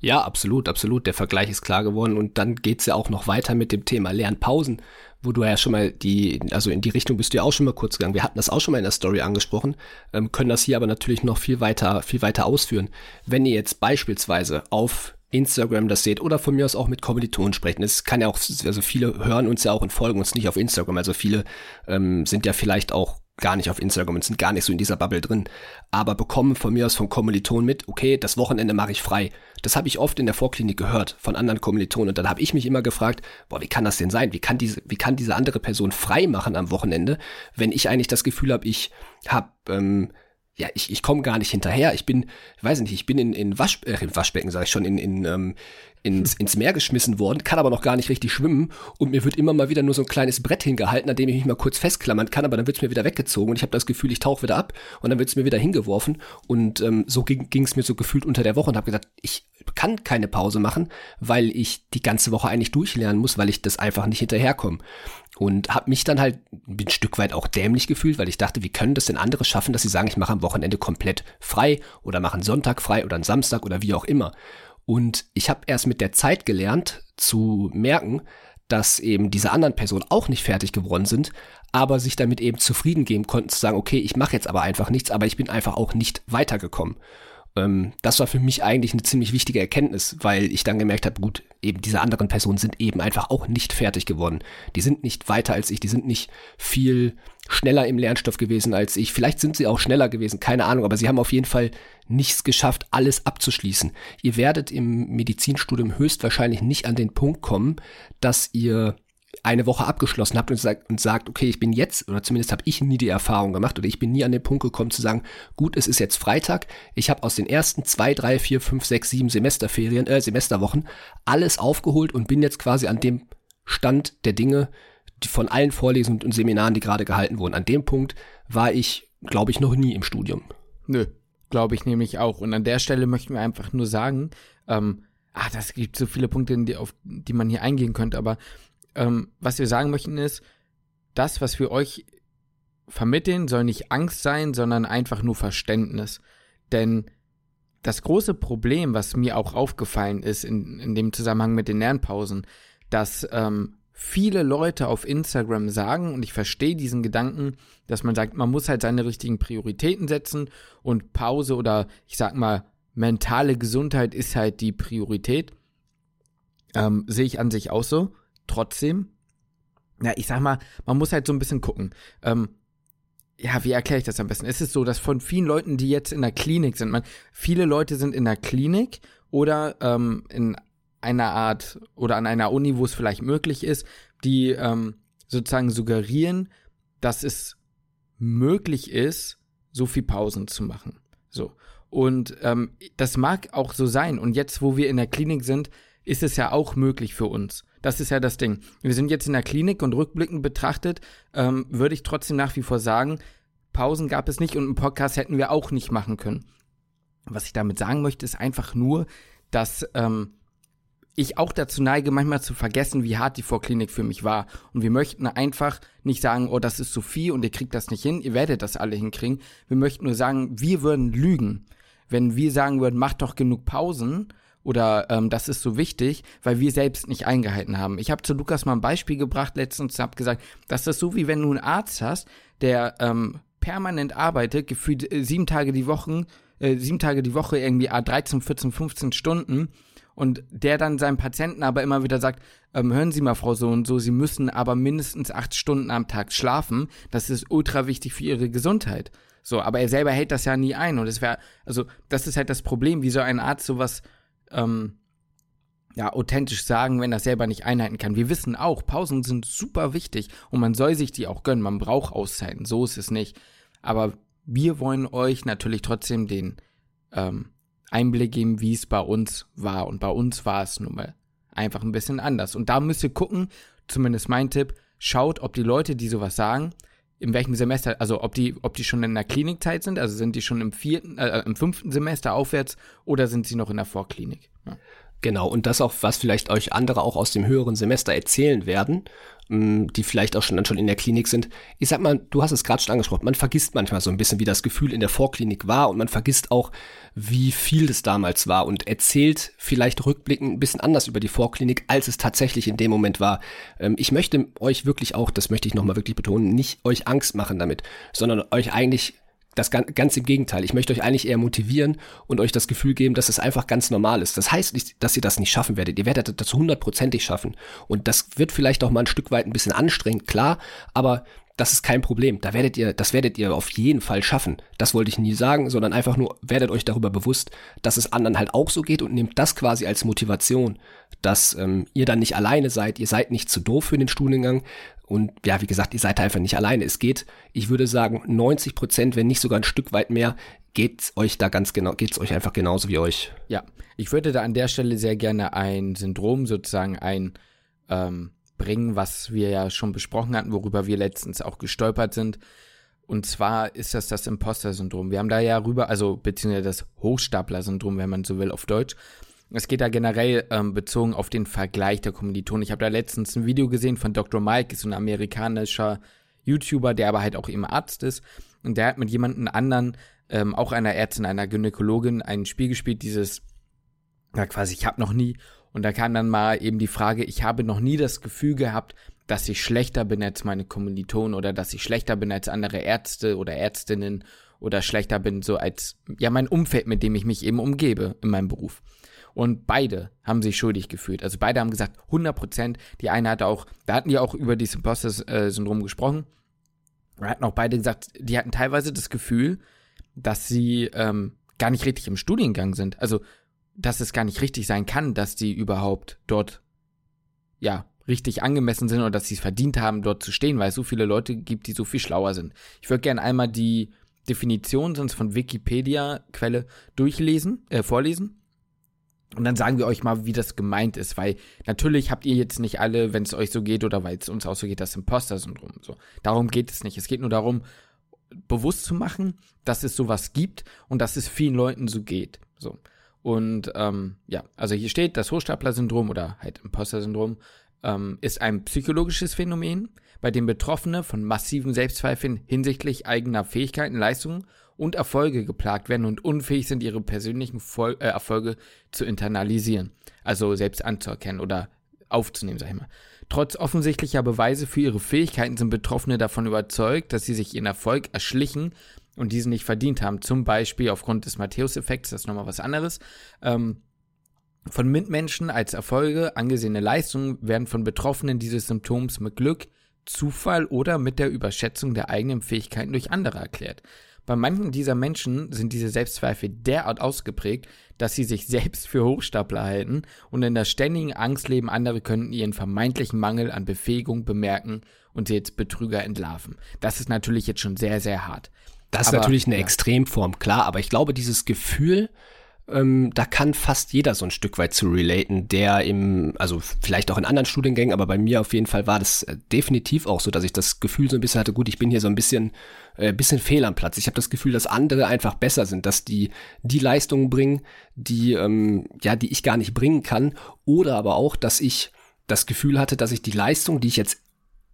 Ja, absolut, absolut. Der Vergleich ist klar geworden. Und dann geht's ja auch noch weiter mit dem Thema Lernpausen, wo du ja schon mal die, also in die Richtung bist du ja auch schon mal kurz gegangen. Wir hatten das auch schon mal in der Story angesprochen, ähm, können das hier aber natürlich noch viel weiter, viel weiter ausführen. Wenn ihr jetzt beispielsweise auf Instagram das seht oder von mir aus auch mit Kommilitonen sprechen. Es kann ja auch, also viele hören uns ja auch und folgen uns nicht auf Instagram. Also viele ähm, sind ja vielleicht auch gar nicht auf Instagram und sind gar nicht so in dieser Bubble drin, aber bekommen von mir aus vom Kommiliton mit, okay, das Wochenende mache ich frei. Das habe ich oft in der Vorklinik gehört von anderen Kommilitonen und dann habe ich mich immer gefragt, boah, wie kann das denn sein? Wie kann diese, wie kann diese andere Person frei machen am Wochenende, wenn ich eigentlich das Gefühl habe, ich habe ähm, ja, ich, ich komme gar nicht hinterher. Ich bin, weiß nicht, ich bin in, in Wasch, äh, Waschbecken, sage ich schon, in, in ähm, ins, ins Meer geschmissen worden, kann aber noch gar nicht richtig schwimmen und mir wird immer mal wieder nur so ein kleines Brett hingehalten, an dem ich mich mal kurz festklammern kann, aber dann wird es mir wieder weggezogen und ich habe das Gefühl, ich tauche wieder ab und dann wird es mir wieder hingeworfen und ähm, so ging es mir so gefühlt unter der Woche und habe gesagt, ich kann keine Pause machen, weil ich die ganze Woche eigentlich durchlernen muss, weil ich das einfach nicht hinterherkomme. Und habe mich dann halt ein Stück weit auch dämlich gefühlt, weil ich dachte, wie können das denn andere schaffen, dass sie sagen, ich mache am Wochenende komplett frei oder mache einen Sonntag frei oder einen Samstag oder wie auch immer. Und ich habe erst mit der Zeit gelernt zu merken, dass eben diese anderen Personen auch nicht fertig geworden sind, aber sich damit eben zufrieden geben konnten zu sagen, okay, ich mache jetzt aber einfach nichts, aber ich bin einfach auch nicht weitergekommen. Ähm, das war für mich eigentlich eine ziemlich wichtige Erkenntnis, weil ich dann gemerkt habe, gut, eben diese anderen Personen sind eben einfach auch nicht fertig geworden. Die sind nicht weiter als ich, die sind nicht viel schneller im Lernstoff gewesen als ich. Vielleicht sind sie auch schneller gewesen, keine Ahnung, aber sie haben auf jeden Fall nichts geschafft, alles abzuschließen. Ihr werdet im Medizinstudium höchstwahrscheinlich nicht an den Punkt kommen, dass ihr eine Woche abgeschlossen habt und sagt, und sagt, okay, ich bin jetzt, oder zumindest habe ich nie die Erfahrung gemacht, oder ich bin nie an den Punkt gekommen zu sagen, gut, es ist jetzt Freitag, ich habe aus den ersten zwei, drei, vier, fünf, sechs, sieben Semesterferien, äh, Semesterwochen alles aufgeholt und bin jetzt quasi an dem Stand der Dinge, von allen Vorlesungen und Seminaren, die gerade gehalten wurden. An dem Punkt war ich, glaube ich, noch nie im Studium. Nö, glaube ich nämlich auch. Und an der Stelle möchten wir einfach nur sagen, ähm, ah, das gibt so viele Punkte, die, auf die man hier eingehen könnte, aber ähm, was wir sagen möchten ist, das, was wir euch vermitteln, soll nicht Angst sein, sondern einfach nur Verständnis. Denn das große Problem, was mir auch aufgefallen ist in, in dem Zusammenhang mit den Lernpausen, dass ähm, viele Leute auf Instagram sagen, und ich verstehe diesen Gedanken, dass man sagt, man muss halt seine richtigen Prioritäten setzen und Pause oder ich sag mal, mentale Gesundheit ist halt die Priorität. Ähm, sehe ich an sich auch so. Trotzdem, ja, ich sag mal, man muss halt so ein bisschen gucken. Ähm, ja, wie erkläre ich das am besten? Es ist so, dass von vielen Leuten, die jetzt in der Klinik sind, man, viele Leute sind in der Klinik oder ähm, in einer Art oder an einer Uni, wo es vielleicht möglich ist, die ähm, sozusagen suggerieren, dass es möglich ist, so viel Pausen zu machen. So. Und ähm, das mag auch so sein. Und jetzt, wo wir in der Klinik sind, ist es ja auch möglich für uns. Das ist ja das Ding. Wir sind jetzt in der Klinik und rückblickend betrachtet, ähm, würde ich trotzdem nach wie vor sagen, Pausen gab es nicht und einen Podcast hätten wir auch nicht machen können. Was ich damit sagen möchte, ist einfach nur, dass ähm, ich auch dazu neige, manchmal zu vergessen, wie hart die Vorklinik für mich war. Und wir möchten einfach nicht sagen, oh, das ist zu viel und ihr kriegt das nicht hin, ihr werdet das alle hinkriegen. Wir möchten nur sagen, wir würden lügen, wenn wir sagen würden, macht doch genug Pausen oder ähm, das ist so wichtig, weil wir selbst nicht eingehalten haben. Ich habe zu Lukas mal ein Beispiel gebracht letztens, habe gesagt, das ist so wie wenn du einen Arzt hast, der ähm, permanent arbeitet, gefühlt äh, sieben Tage die Woche, äh, sieben Tage die Woche irgendwie 13, 14, 15 Stunden und der dann seinem Patienten aber immer wieder sagt, ähm, hören Sie mal, Frau so und so, Sie müssen aber mindestens acht Stunden am Tag schlafen. Das ist ultra wichtig für Ihre Gesundheit. So, aber er selber hält das ja nie ein. Und es wäre, also, das ist halt das Problem, wie soll ein Arzt sowas, ähm, ja, authentisch sagen, wenn er selber nicht einhalten kann. Wir wissen auch, Pausen sind super wichtig und man soll sich die auch gönnen. Man braucht Auszeiten, so ist es nicht. Aber wir wollen euch natürlich trotzdem den, ähm, Einblick geben, wie es bei uns war. Und bei uns war es nun mal einfach ein bisschen anders. Und da müsst ihr gucken, zumindest mein Tipp, schaut, ob die Leute, die sowas sagen, in welchem Semester, also ob die, ob die schon in der Klinikzeit sind, also sind die schon im vierten, äh, im fünften Semester aufwärts oder sind sie noch in der Vorklinik. Ja. Genau, und das auch, was vielleicht euch andere auch aus dem höheren Semester erzählen werden, die vielleicht auch schon dann schon in der Klinik sind. Ich sag mal, du hast es gerade schon angesprochen, man vergisst manchmal so ein bisschen, wie das Gefühl in der Vorklinik war und man vergisst auch, wie viel das damals war und erzählt vielleicht rückblickend ein bisschen anders über die Vorklinik, als es tatsächlich in dem Moment war. Ähm, ich möchte euch wirklich auch, das möchte ich nochmal wirklich betonen, nicht euch Angst machen damit, sondern euch eigentlich das ganz im Gegenteil. Ich möchte euch eigentlich eher motivieren und euch das Gefühl geben, dass es einfach ganz normal ist. Das heißt nicht, dass ihr das nicht schaffen werdet. Ihr werdet das hundertprozentig schaffen. Und das wird vielleicht auch mal ein Stück weit ein bisschen anstrengend, klar. Aber das ist kein Problem. Da werdet ihr, das werdet ihr auf jeden Fall schaffen. Das wollte ich nie sagen, sondern einfach nur werdet euch darüber bewusst, dass es anderen halt auch so geht und nehmt das quasi als Motivation, dass ähm, ihr dann nicht alleine seid. Ihr seid nicht zu doof für den Studiengang. Und ja, wie gesagt, ihr seid einfach nicht alleine. Es geht, ich würde sagen, 90 Prozent, wenn nicht sogar ein Stück weit mehr, geht's euch da ganz genau, geht's euch einfach genauso wie euch. Ja, ich würde da an der Stelle sehr gerne ein Syndrom sozusagen ein ähm, was wir ja schon besprochen hatten, worüber wir letztens auch gestolpert sind. Und zwar ist das das Imposter-Syndrom. Wir haben da ja rüber, also beziehungsweise das Hochstapler-Syndrom, wenn man so will, auf Deutsch. Es geht da generell ähm, bezogen auf den Vergleich der Kommilitonen. Ich habe da letztens ein Video gesehen von Dr. Mike, ist so ein amerikanischer YouTuber, der aber halt auch eben Arzt ist. Und der hat mit jemandem anderen, ähm, auch einer Ärztin, einer Gynäkologin, ein Spiel gespielt, dieses, ja quasi, ich habe noch nie und da kam dann mal eben die Frage, ich habe noch nie das Gefühl gehabt, dass ich schlechter bin als meine Kommilitonen oder dass ich schlechter bin als andere Ärzte oder Ärztinnen oder schlechter bin so als, ja, mein Umfeld, mit dem ich mich eben umgebe in meinem Beruf. Und beide haben sich schuldig gefühlt. Also beide haben gesagt, 100 Prozent. Die eine hatte auch, da hatten die auch über dieses Imposter-Syndrom gesprochen. Da hatten auch beide gesagt, die hatten teilweise das Gefühl, dass sie ähm, gar nicht richtig im Studiengang sind. Also dass es gar nicht richtig sein kann, dass die überhaupt dort, ja, richtig angemessen sind oder dass sie es verdient haben, dort zu stehen, weil es so viele Leute gibt, die so viel schlauer sind. Ich würde gerne einmal die Definition sonst von Wikipedia-Quelle durchlesen, äh, vorlesen. Und dann sagen wir euch mal, wie das gemeint ist, weil natürlich habt ihr jetzt nicht alle, wenn es euch so geht oder weil es uns auch so geht, das Imposter-Syndrom. So. Darum geht es nicht. Es geht nur darum, bewusst zu machen, dass es sowas gibt und dass es vielen Leuten so geht. So. Und ähm, ja, also hier steht, das Hochstapler-Syndrom oder halt Imposter-Syndrom ähm, ist ein psychologisches Phänomen, bei dem Betroffene von massiven Selbstzweifeln hinsichtlich eigener Fähigkeiten, Leistungen und Erfolge geplagt werden und unfähig sind, ihre persönlichen Vol äh, Erfolge zu internalisieren, also selbst anzuerkennen oder aufzunehmen, sag ich mal. Trotz offensichtlicher Beweise für ihre Fähigkeiten sind Betroffene davon überzeugt, dass sie sich ihren Erfolg erschlichen und diesen nicht verdient haben. Zum Beispiel aufgrund des Matthäus-Effekts, das ist nochmal was anderes. Ähm, von Mitmenschen als Erfolge angesehene Leistungen werden von Betroffenen dieses Symptoms mit Glück, Zufall oder mit der Überschätzung der eigenen Fähigkeiten durch andere erklärt. Bei manchen dieser Menschen sind diese Selbstzweifel derart ausgeprägt, dass sie sich selbst für Hochstapler halten und in der ständigen Angst leben, andere könnten ihren vermeintlichen Mangel an Befähigung bemerken und sie jetzt Betrüger entlarven. Das ist natürlich jetzt schon sehr, sehr hart. Das ist aber, natürlich eine ja. Extremform, klar, aber ich glaube, dieses Gefühl, ähm, da kann fast jeder so ein Stück weit zu relaten, der im, also vielleicht auch in anderen Studiengängen, aber bei mir auf jeden Fall war das äh, definitiv auch so, dass ich das Gefühl so ein bisschen hatte, gut, ich bin hier so ein bisschen, äh, bisschen fehl am Platz. Ich habe das Gefühl, dass andere einfach besser sind, dass die die Leistungen bringen, die, ähm, ja, die ich gar nicht bringen kann, oder aber auch, dass ich das Gefühl hatte, dass ich die Leistung, die ich jetzt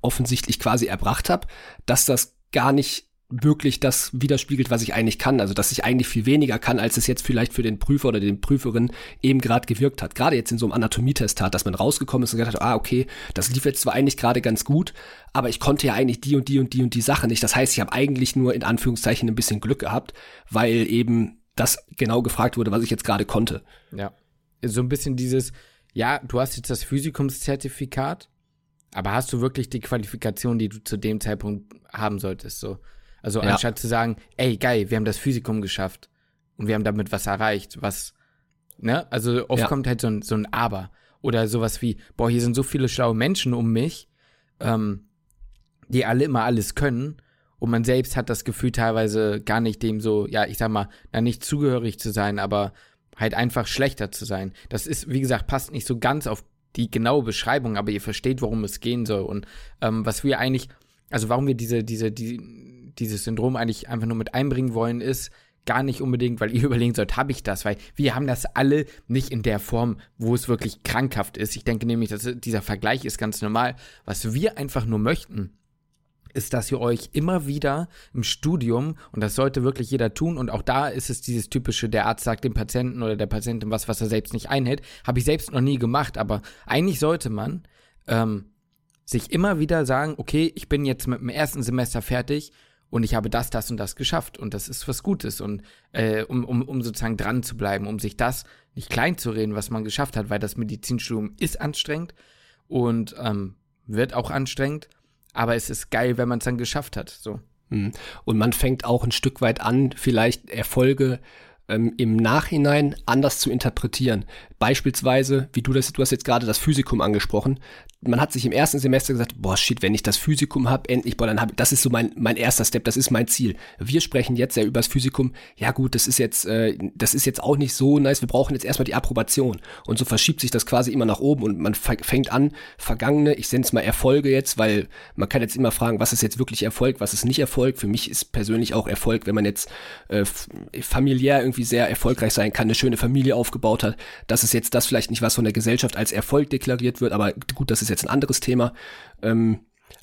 offensichtlich quasi erbracht habe, dass das gar nicht wirklich das widerspiegelt, was ich eigentlich kann. Also, dass ich eigentlich viel weniger kann, als es jetzt vielleicht für den Prüfer oder den Prüferin eben gerade gewirkt hat. Gerade jetzt in so einem Anatomietest hat, dass man rausgekommen ist und gesagt hat, ah, okay, das lief jetzt zwar eigentlich gerade ganz gut, aber ich konnte ja eigentlich die und die und die und die Sache nicht. Das heißt, ich habe eigentlich nur in Anführungszeichen ein bisschen Glück gehabt, weil eben das genau gefragt wurde, was ich jetzt gerade konnte. Ja. So ein bisschen dieses, ja, du hast jetzt das Physikumszertifikat, aber hast du wirklich die Qualifikation, die du zu dem Zeitpunkt haben solltest, so. Also ja. anstatt zu sagen, ey, geil, wir haben das Physikum geschafft und wir haben damit was erreicht, was, ne? Also oft ja. kommt halt so ein, so ein Aber. Oder sowas wie, boah, hier sind so viele schlaue Menschen um mich, ähm, die alle immer alles können. Und man selbst hat das Gefühl teilweise gar nicht dem so, ja, ich sag mal, na, nicht zugehörig zu sein, aber halt einfach schlechter zu sein. Das ist, wie gesagt, passt nicht so ganz auf die genaue Beschreibung, aber ihr versteht, worum es gehen soll. Und ähm, was wir eigentlich, also warum wir diese, diese, die, dieses Syndrom eigentlich einfach nur mit einbringen wollen, ist gar nicht unbedingt, weil ihr [laughs] überlegen sollt, habe ich das, weil wir haben das alle nicht in der Form, wo es wirklich krankhaft ist. Ich denke nämlich, dass dieser Vergleich ist ganz normal. Was wir einfach nur möchten, ist, dass ihr euch immer wieder im Studium, und das sollte wirklich jeder tun, und auch da ist es dieses typische, der Arzt sagt dem Patienten oder der Patientin was, was er selbst nicht einhält, habe ich selbst noch nie gemacht, aber eigentlich sollte man ähm, sich immer wieder sagen, okay, ich bin jetzt mit dem ersten Semester fertig und ich habe das, das und das geschafft und das ist was Gutes und äh, um, um, um sozusagen dran zu bleiben, um sich das nicht klein zu reden, was man geschafft hat, weil das Medizinstudium ist anstrengend und ähm, wird auch anstrengend, aber es ist geil, wenn man es dann geschafft hat. So. Hm. Und man fängt auch ein Stück weit an, vielleicht Erfolge ähm, im Nachhinein anders zu interpretieren. Beispielsweise, wie du das, du hast jetzt gerade das Physikum angesprochen, man hat sich im ersten Semester gesagt, boah, shit, wenn ich das Physikum habe, endlich, boah, dann habe das ist so mein, mein erster Step, das ist mein Ziel. Wir sprechen jetzt ja über das Physikum, ja gut, das ist jetzt, äh, das ist jetzt auch nicht so nice, wir brauchen jetzt erstmal die Approbation. Und so verschiebt sich das quasi immer nach oben und man fängt an, vergangene, ich nenne es mal Erfolge jetzt, weil man kann jetzt immer fragen, was ist jetzt wirklich Erfolg, was ist nicht Erfolg. Für mich ist persönlich auch Erfolg, wenn man jetzt äh, familiär irgendwie sehr erfolgreich sein kann, eine schöne Familie aufgebaut hat. Das ist jetzt das vielleicht nicht, was von der Gesellschaft als Erfolg deklariert wird, aber gut, das ist jetzt ein anderes Thema. Ähm,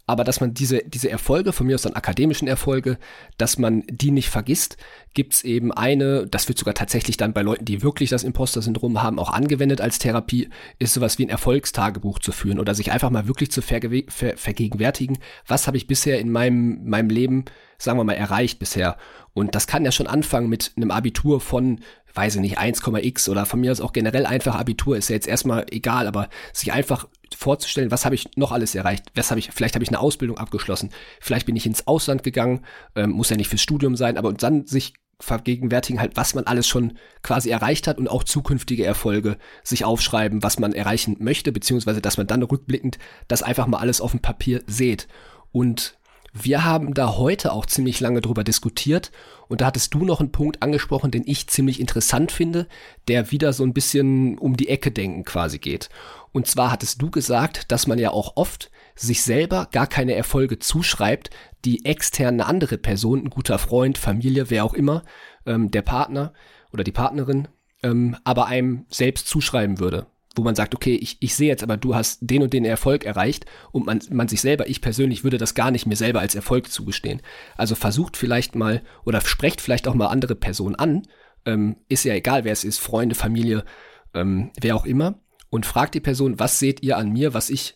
aber dass man diese, diese Erfolge, von mir aus dann akademischen Erfolge, dass man die nicht vergisst, gibt es eben eine, das wird sogar tatsächlich dann bei Leuten, die wirklich das Imposter-Syndrom haben, auch angewendet als Therapie, ist sowas wie ein Erfolgstagebuch zu führen oder sich einfach mal wirklich zu ver vergegenwärtigen, was habe ich bisher in meinem, meinem Leben, sagen wir mal, erreicht bisher. Und das kann ja schon anfangen mit einem Abitur von weiß ich nicht, 1,x oder von mir aus auch generell einfach Abitur ist ja jetzt erstmal egal, aber sich einfach vorzustellen, was habe ich noch alles erreicht, was habe ich, vielleicht habe ich eine Ausbildung abgeschlossen, vielleicht bin ich ins Ausland gegangen, ähm, muss ja nicht fürs Studium sein, aber dann sich vergegenwärtigen halt, was man alles schon quasi erreicht hat und auch zukünftige Erfolge sich aufschreiben, was man erreichen möchte, beziehungsweise dass man dann rückblickend das einfach mal alles auf dem Papier seht. Und wir haben da heute auch ziemlich lange drüber diskutiert und da hattest du noch einen Punkt angesprochen, den ich ziemlich interessant finde, der wieder so ein bisschen um die Ecke denken quasi geht. Und zwar hattest du gesagt, dass man ja auch oft sich selber gar keine Erfolge zuschreibt, die extern eine andere Person, ein guter Freund, Familie, wer auch immer, ähm, der Partner oder die Partnerin, ähm, aber einem selbst zuschreiben würde wo man sagt, okay, ich, ich sehe jetzt aber, du hast den und den Erfolg erreicht und man, man sich selber, ich persönlich würde das gar nicht mir selber als Erfolg zugestehen. Also versucht vielleicht mal oder sprecht vielleicht auch mal andere Personen an, ähm, ist ja egal, wer es ist, Freunde, Familie, ähm, wer auch immer, und fragt die Person, was seht ihr an mir, was ich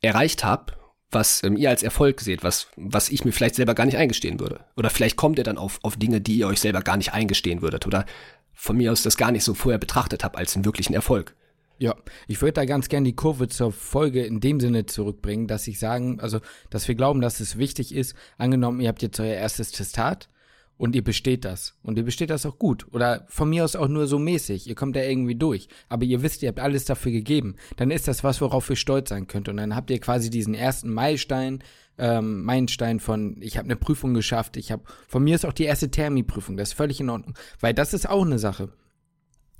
erreicht habe, was ähm, ihr als Erfolg seht, was, was ich mir vielleicht selber gar nicht eingestehen würde. Oder vielleicht kommt ihr dann auf, auf Dinge, die ihr euch selber gar nicht eingestehen würdet oder von mir aus das gar nicht so vorher betrachtet habt als einen wirklichen Erfolg. Ja, ich würde da ganz gerne die Kurve zur Folge in dem Sinne zurückbringen, dass ich sagen, also, dass wir glauben, dass es wichtig ist, angenommen, ihr habt jetzt euer erstes Testat und ihr besteht das. Und ihr besteht das auch gut. Oder von mir aus auch nur so mäßig. Ihr kommt da irgendwie durch. Aber ihr wisst, ihr habt alles dafür gegeben. Dann ist das was, worauf ihr stolz sein könnt. Und dann habt ihr quasi diesen ersten Meilenstein, ähm, Meilenstein von, ich habe eine Prüfung geschafft. Ich habe, von mir ist auch die erste Thermieprüfung. Das ist völlig in Ordnung. Weil das ist auch eine Sache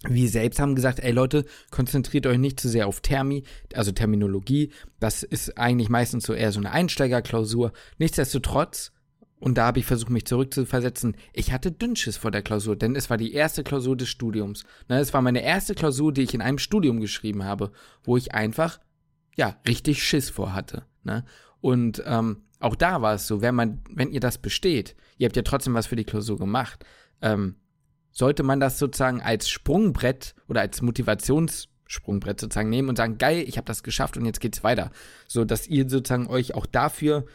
wir selbst haben gesagt, ey Leute, konzentriert euch nicht zu sehr auf Thermi, also Terminologie. Das ist eigentlich meistens so eher so eine Einsteigerklausur. Nichtsdestotrotz, und da habe ich versucht, mich zurückzuversetzen, ich hatte Dünnschiss vor der Klausur, denn es war die erste Klausur des Studiums. Ne, es war meine erste Klausur, die ich in einem Studium geschrieben habe, wo ich einfach, ja, richtig Schiss vor hatte. Ne? Und ähm, auch da war es so, wenn man, wenn ihr das besteht, ihr habt ja trotzdem was für die Klausur gemacht, ähm, sollte man das sozusagen als Sprungbrett oder als Motivationssprungbrett sozusagen nehmen und sagen, geil, ich habe das geschafft und jetzt geht's weiter. So dass ihr sozusagen euch auch dafür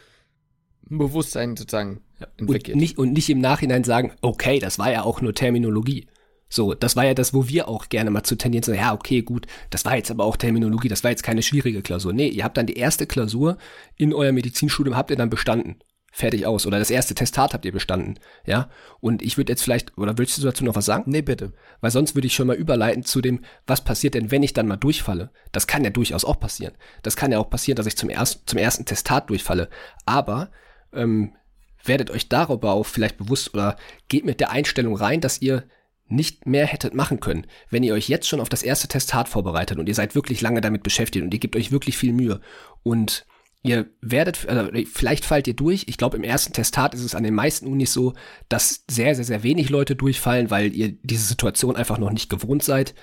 Bewusstsein sozusagen entwickelt. Und nicht, und nicht im Nachhinein sagen, okay, das war ja auch nur Terminologie. So, das war ja das, wo wir auch gerne mal zu tendieren, so, ja, okay, gut, das war jetzt aber auch Terminologie, das war jetzt keine schwierige Klausur. Nee, ihr habt dann die erste Klausur in euer Medizinstudium, habt ihr dann bestanden fertig aus. Oder das erste Testat habt ihr bestanden. Ja. Und ich würde jetzt vielleicht, oder willst du dazu noch was sagen? Nee, bitte. Weil sonst würde ich schon mal überleiten zu dem, was passiert denn, wenn ich dann mal durchfalle? Das kann ja durchaus auch passieren. Das kann ja auch passieren, dass ich zum, erst, zum ersten Testat durchfalle. Aber ähm, werdet euch darüber auch vielleicht bewusst oder geht mit der Einstellung rein, dass ihr nicht mehr hättet machen können, wenn ihr euch jetzt schon auf das erste Testat vorbereitet und ihr seid wirklich lange damit beschäftigt und ihr gebt euch wirklich viel Mühe und ihr werdet, also vielleicht fallt ihr durch. Ich glaube, im ersten Testat ist es an den meisten Unis so, dass sehr, sehr, sehr wenig Leute durchfallen, weil ihr diese Situation einfach noch nicht gewohnt seid.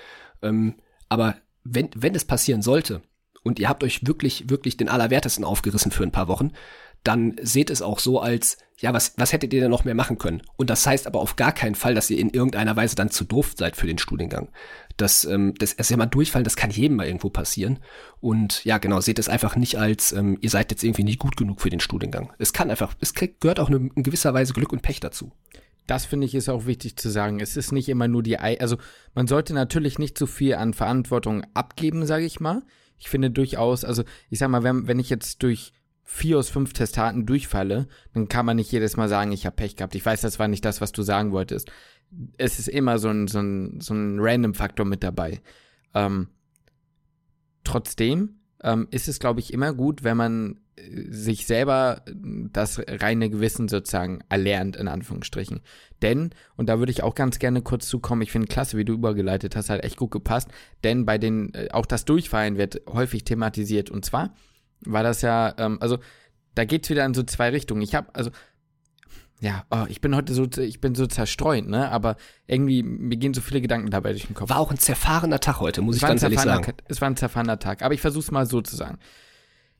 Ähm, aber wenn, wenn es passieren sollte und ihr habt euch wirklich, wirklich den Allerwertesten aufgerissen für ein paar Wochen, dann seht es auch so als, ja, was, was hättet ihr denn noch mehr machen können? Und das heißt aber auf gar keinen Fall, dass ihr in irgendeiner Weise dann zu doof seid für den Studiengang. Das, ähm, das ist ja mal durchfallen, das kann jedem mal irgendwo passieren. Und ja, genau, seht es einfach nicht als, ähm, ihr seid jetzt irgendwie nicht gut genug für den Studiengang. Es kann einfach, es gehört auch in gewisser Weise Glück und Pech dazu. Das finde ich ist auch wichtig zu sagen. Es ist nicht immer nur die, also man sollte natürlich nicht zu viel an Verantwortung abgeben, sage ich mal. Ich finde durchaus, also ich sag mal, wenn, wenn ich jetzt durch vier aus fünf Testaten durchfalle, dann kann man nicht jedes Mal sagen, ich habe Pech gehabt. Ich weiß, das war nicht das, was du sagen wolltest. Es ist immer so ein, so ein, so ein Random-Faktor mit dabei. Ähm, trotzdem ähm, ist es, glaube ich, immer gut, wenn man äh, sich selber das reine Gewissen sozusagen erlernt, in Anführungsstrichen. Denn, und da würde ich auch ganz gerne kurz zukommen, ich finde klasse, wie du übergeleitet hast, hat echt gut gepasst, denn bei den, äh, auch das Durchfallen wird häufig thematisiert. Und zwar, war das ja, ähm, also da geht es wieder in so zwei Richtungen. Ich habe, also, ja, oh, ich bin heute so, ich bin so zerstreut, ne? Aber irgendwie, mir gehen so viele Gedanken dabei durch den Kopf. War auch ein zerfahrener Tag heute, muss ich ganz ehrlich sagen. Es war ein zerfahrener Tag, aber ich versuche es mal so zu sagen.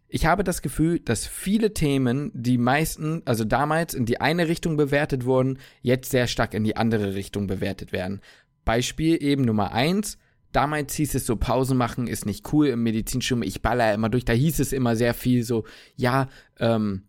Ich habe das Gefühl, dass viele Themen, die meisten, also damals in die eine Richtung bewertet wurden, jetzt sehr stark in die andere Richtung bewertet werden. Beispiel eben Nummer eins, Damals hieß es so, Pause machen ist nicht cool im Medizinstudium. Ich baller immer durch. Da hieß es immer sehr viel so, ja, ähm,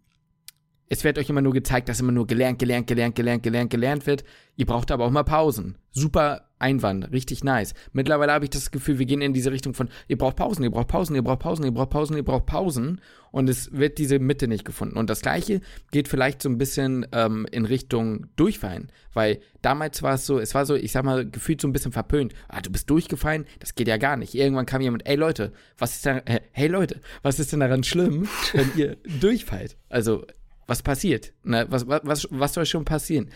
es wird euch immer nur gezeigt, dass immer nur gelernt, gelernt, gelernt, gelernt, gelernt, gelernt wird. Ihr braucht aber auch mal Pausen. Super Einwand, richtig nice. Mittlerweile habe ich das Gefühl, wir gehen in diese Richtung von, ihr braucht Pausen, ihr braucht Pausen, ihr braucht Pausen, ihr braucht Pausen, ihr braucht Pausen. Und es wird diese Mitte nicht gefunden. Und das Gleiche geht vielleicht so ein bisschen ähm, in Richtung Durchfallen. Weil damals war es so, es war so, ich sag mal, gefühlt so ein bisschen verpönt. Ah, du bist durchgefallen? Das geht ja gar nicht. Irgendwann kam jemand, ey Leute, was ist äh, [laughs] hey Leute, was ist denn daran schlimm, wenn ihr durchfallt? Also, was passiert? Na, was, was, was soll schon passieren?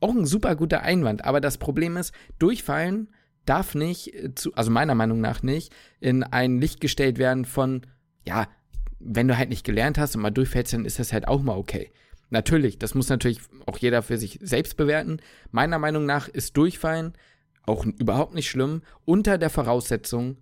Auch ein super guter Einwand, aber das Problem ist, durchfallen darf nicht, äh, zu, also meiner Meinung nach nicht, in ein Licht gestellt werden von, ja, wenn du halt nicht gelernt hast und mal durchfällst, dann ist das halt auch mal okay. Natürlich, das muss natürlich auch jeder für sich selbst bewerten. Meiner Meinung nach ist Durchfallen auch überhaupt nicht schlimm, unter der Voraussetzung,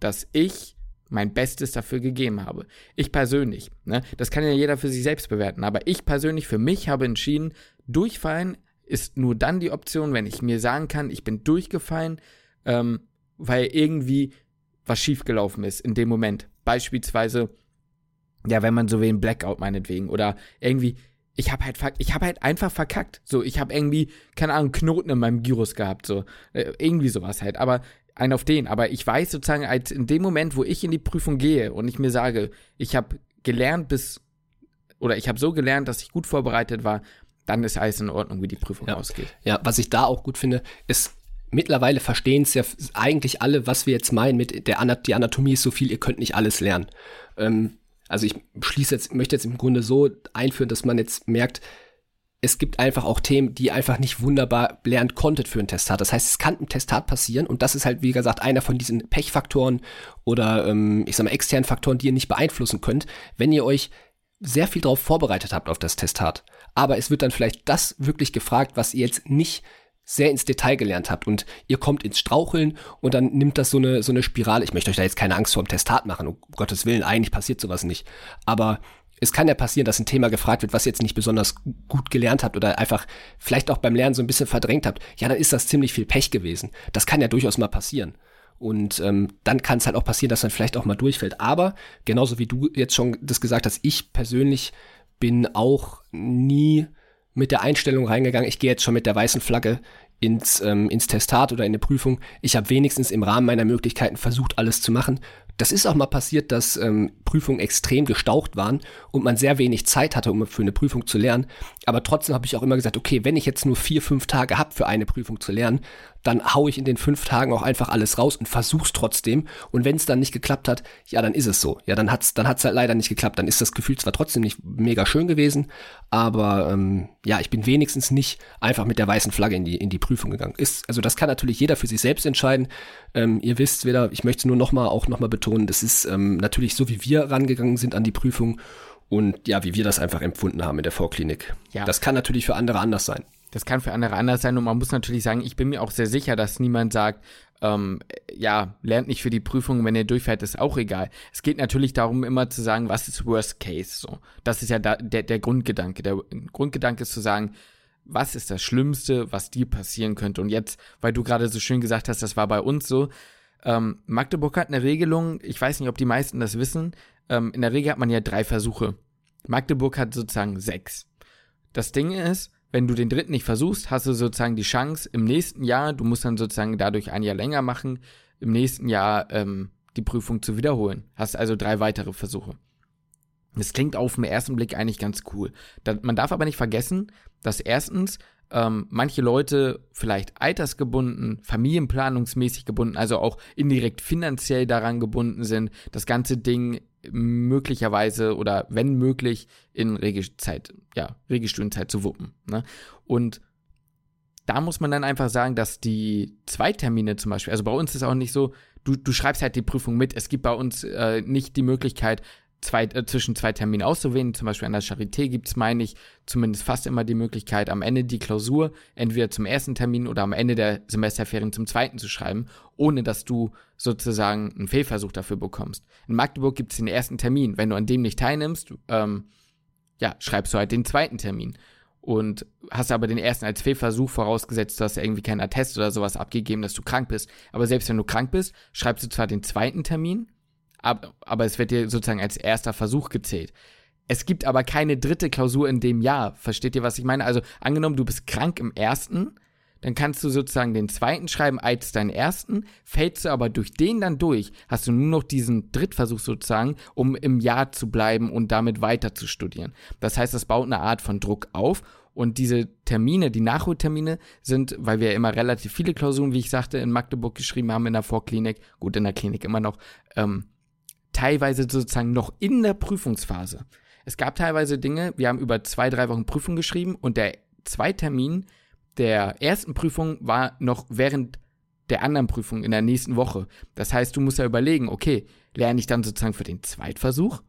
dass ich mein Bestes dafür gegeben habe. Ich persönlich, ne, das kann ja jeder für sich selbst bewerten, aber ich persönlich für mich habe entschieden, Durchfallen ist nur dann die Option, wenn ich mir sagen kann, ich bin durchgefallen, ähm, weil irgendwie was schiefgelaufen ist in dem Moment. Beispielsweise, ja, wenn man so wie ein Blackout meinetwegen oder irgendwie, ich habe halt, ich habe halt einfach verkackt. So, ich habe irgendwie, keine Ahnung, Knoten in meinem Gyrus gehabt, so äh, irgendwie sowas halt. Aber ein auf den. Aber ich weiß sozusagen, als in dem Moment, wo ich in die Prüfung gehe und ich mir sage, ich habe gelernt bis oder ich habe so gelernt, dass ich gut vorbereitet war, dann ist alles in Ordnung, wie die Prüfung ja. ausgeht. Ja, was ich da auch gut finde, ist, mittlerweile verstehen es ja eigentlich alle, was wir jetzt meinen mit der Anat die Anatomie ist so viel, ihr könnt nicht alles lernen. Ähm, also ich schließe jetzt, möchte jetzt im Grunde so einführen, dass man jetzt merkt, es gibt einfach auch Themen, die einfach nicht wunderbar lernen konntet für ein Testat. Das heißt, es kann im Testat passieren und das ist halt, wie gesagt, einer von diesen Pechfaktoren oder ähm, ich sag mal externen Faktoren, die ihr nicht beeinflussen könnt, wenn ihr euch sehr viel darauf vorbereitet habt auf das Testat. Aber es wird dann vielleicht das wirklich gefragt, was ihr jetzt nicht sehr ins Detail gelernt habt und ihr kommt ins Straucheln und dann nimmt das so eine, so eine Spirale. Ich möchte euch da jetzt keine Angst vor dem Testat machen, um Gottes Willen, eigentlich passiert sowas nicht. Aber es kann ja passieren, dass ein Thema gefragt wird, was ihr jetzt nicht besonders gut gelernt habt oder einfach vielleicht auch beim Lernen so ein bisschen verdrängt habt. Ja, dann ist das ziemlich viel Pech gewesen. Das kann ja durchaus mal passieren. Und ähm, dann kann es halt auch passieren, dass man vielleicht auch mal durchfällt. Aber genauso wie du jetzt schon das gesagt hast, ich persönlich bin auch nie mit der Einstellung reingegangen, ich gehe jetzt schon mit der weißen Flagge ins, ähm, ins Testat oder in eine Prüfung. Ich habe wenigstens im Rahmen meiner Möglichkeiten versucht, alles zu machen. Das ist auch mal passiert, dass ähm, Prüfungen extrem gestaucht waren und man sehr wenig Zeit hatte, um für eine Prüfung zu lernen. Aber trotzdem habe ich auch immer gesagt, okay, wenn ich jetzt nur vier, fünf Tage habe für eine Prüfung zu lernen, dann haue ich in den fünf Tagen auch einfach alles raus und versuch's trotzdem. Und wenn es dann nicht geklappt hat, ja, dann ist es so. Ja, dann hat's, dann hat's halt leider nicht geklappt. Dann ist das Gefühl zwar trotzdem nicht mega schön gewesen, aber ähm, ja, ich bin wenigstens nicht einfach mit der weißen Flagge in die in die Prüfung gegangen. Ist also das kann natürlich jeder für sich selbst entscheiden. Ähm, ihr wisst wieder, ich möchte nur noch mal auch noch mal betonen, das ist ähm, natürlich so, wie wir rangegangen sind an die Prüfung und ja, wie wir das einfach empfunden haben in der Vorklinik. Ja. Das kann natürlich für andere anders sein. Das kann für andere anders sein und man muss natürlich sagen, ich bin mir auch sehr sicher, dass niemand sagt, ähm, ja, lernt nicht für die Prüfung, wenn ihr durchfällt, ist auch egal. Es geht natürlich darum, immer zu sagen, was ist Worst Case, so. Das ist ja da, der, der Grundgedanke. Der Grundgedanke ist zu sagen, was ist das Schlimmste, was dir passieren könnte? Und jetzt, weil du gerade so schön gesagt hast, das war bei uns so, ähm, Magdeburg hat eine Regelung, ich weiß nicht, ob die meisten das wissen, ähm, in der Regel hat man ja drei Versuche. Magdeburg hat sozusagen sechs. Das Ding ist, wenn du den dritten nicht versuchst, hast du sozusagen die Chance im nächsten Jahr, du musst dann sozusagen dadurch ein Jahr länger machen, im nächsten Jahr ähm, die Prüfung zu wiederholen. Hast also drei weitere Versuche. Das klingt auf den ersten Blick eigentlich ganz cool. Da, man darf aber nicht vergessen, dass erstens ähm, manche Leute vielleicht altersgebunden, familienplanungsmäßig gebunden, also auch indirekt finanziell daran gebunden sind, das ganze Ding möglicherweise oder wenn möglich in Regelzeit, ja, Regelstudienzeit zu wuppen. Ne? Und da muss man dann einfach sagen, dass die Zweitermine zum Beispiel, also bei uns ist auch nicht so, du, du schreibst halt die Prüfung mit. Es gibt bei uns äh, nicht die Möglichkeit, zwei, äh, zwischen zwei Terminen auszuwählen. Zum Beispiel an der Charité gibt es, meine ich, zumindest fast immer die Möglichkeit, am Ende die Klausur entweder zum ersten Termin oder am Ende der Semesterferien zum zweiten zu schreiben, ohne dass du sozusagen einen Fehlversuch dafür bekommst. In Magdeburg gibt es den ersten Termin. Wenn du an dem nicht teilnimmst, ähm, ja, schreibst du halt den zweiten Termin. Und hast aber den ersten als Fehlversuch vorausgesetzt, du hast ja irgendwie keinen Attest oder sowas abgegeben, dass du krank bist. Aber selbst wenn du krank bist, schreibst du zwar den zweiten Termin, aber, aber es wird dir sozusagen als erster Versuch gezählt. Es gibt aber keine dritte Klausur in dem Jahr. Versteht ihr, was ich meine? Also angenommen, du bist krank im ersten, dann kannst du sozusagen den zweiten schreiben als deinen ersten, fällst du aber durch den dann durch, hast du nur noch diesen Drittversuch sozusagen, um im Jahr zu bleiben und damit weiter zu studieren. Das heißt, das baut eine Art von Druck auf und diese Termine, die Nachholtermine sind, weil wir immer relativ viele Klausuren, wie ich sagte, in Magdeburg geschrieben haben in der Vorklinik, gut in der Klinik immer noch, ähm, teilweise sozusagen noch in der Prüfungsphase. Es gab teilweise Dinge, wir haben über zwei, drei Wochen Prüfung geschrieben und der Zweitermin der ersten Prüfung war noch während der anderen Prüfung in der nächsten Woche. Das heißt, du musst ja überlegen, okay, lerne ich dann sozusagen für den Zweitversuch?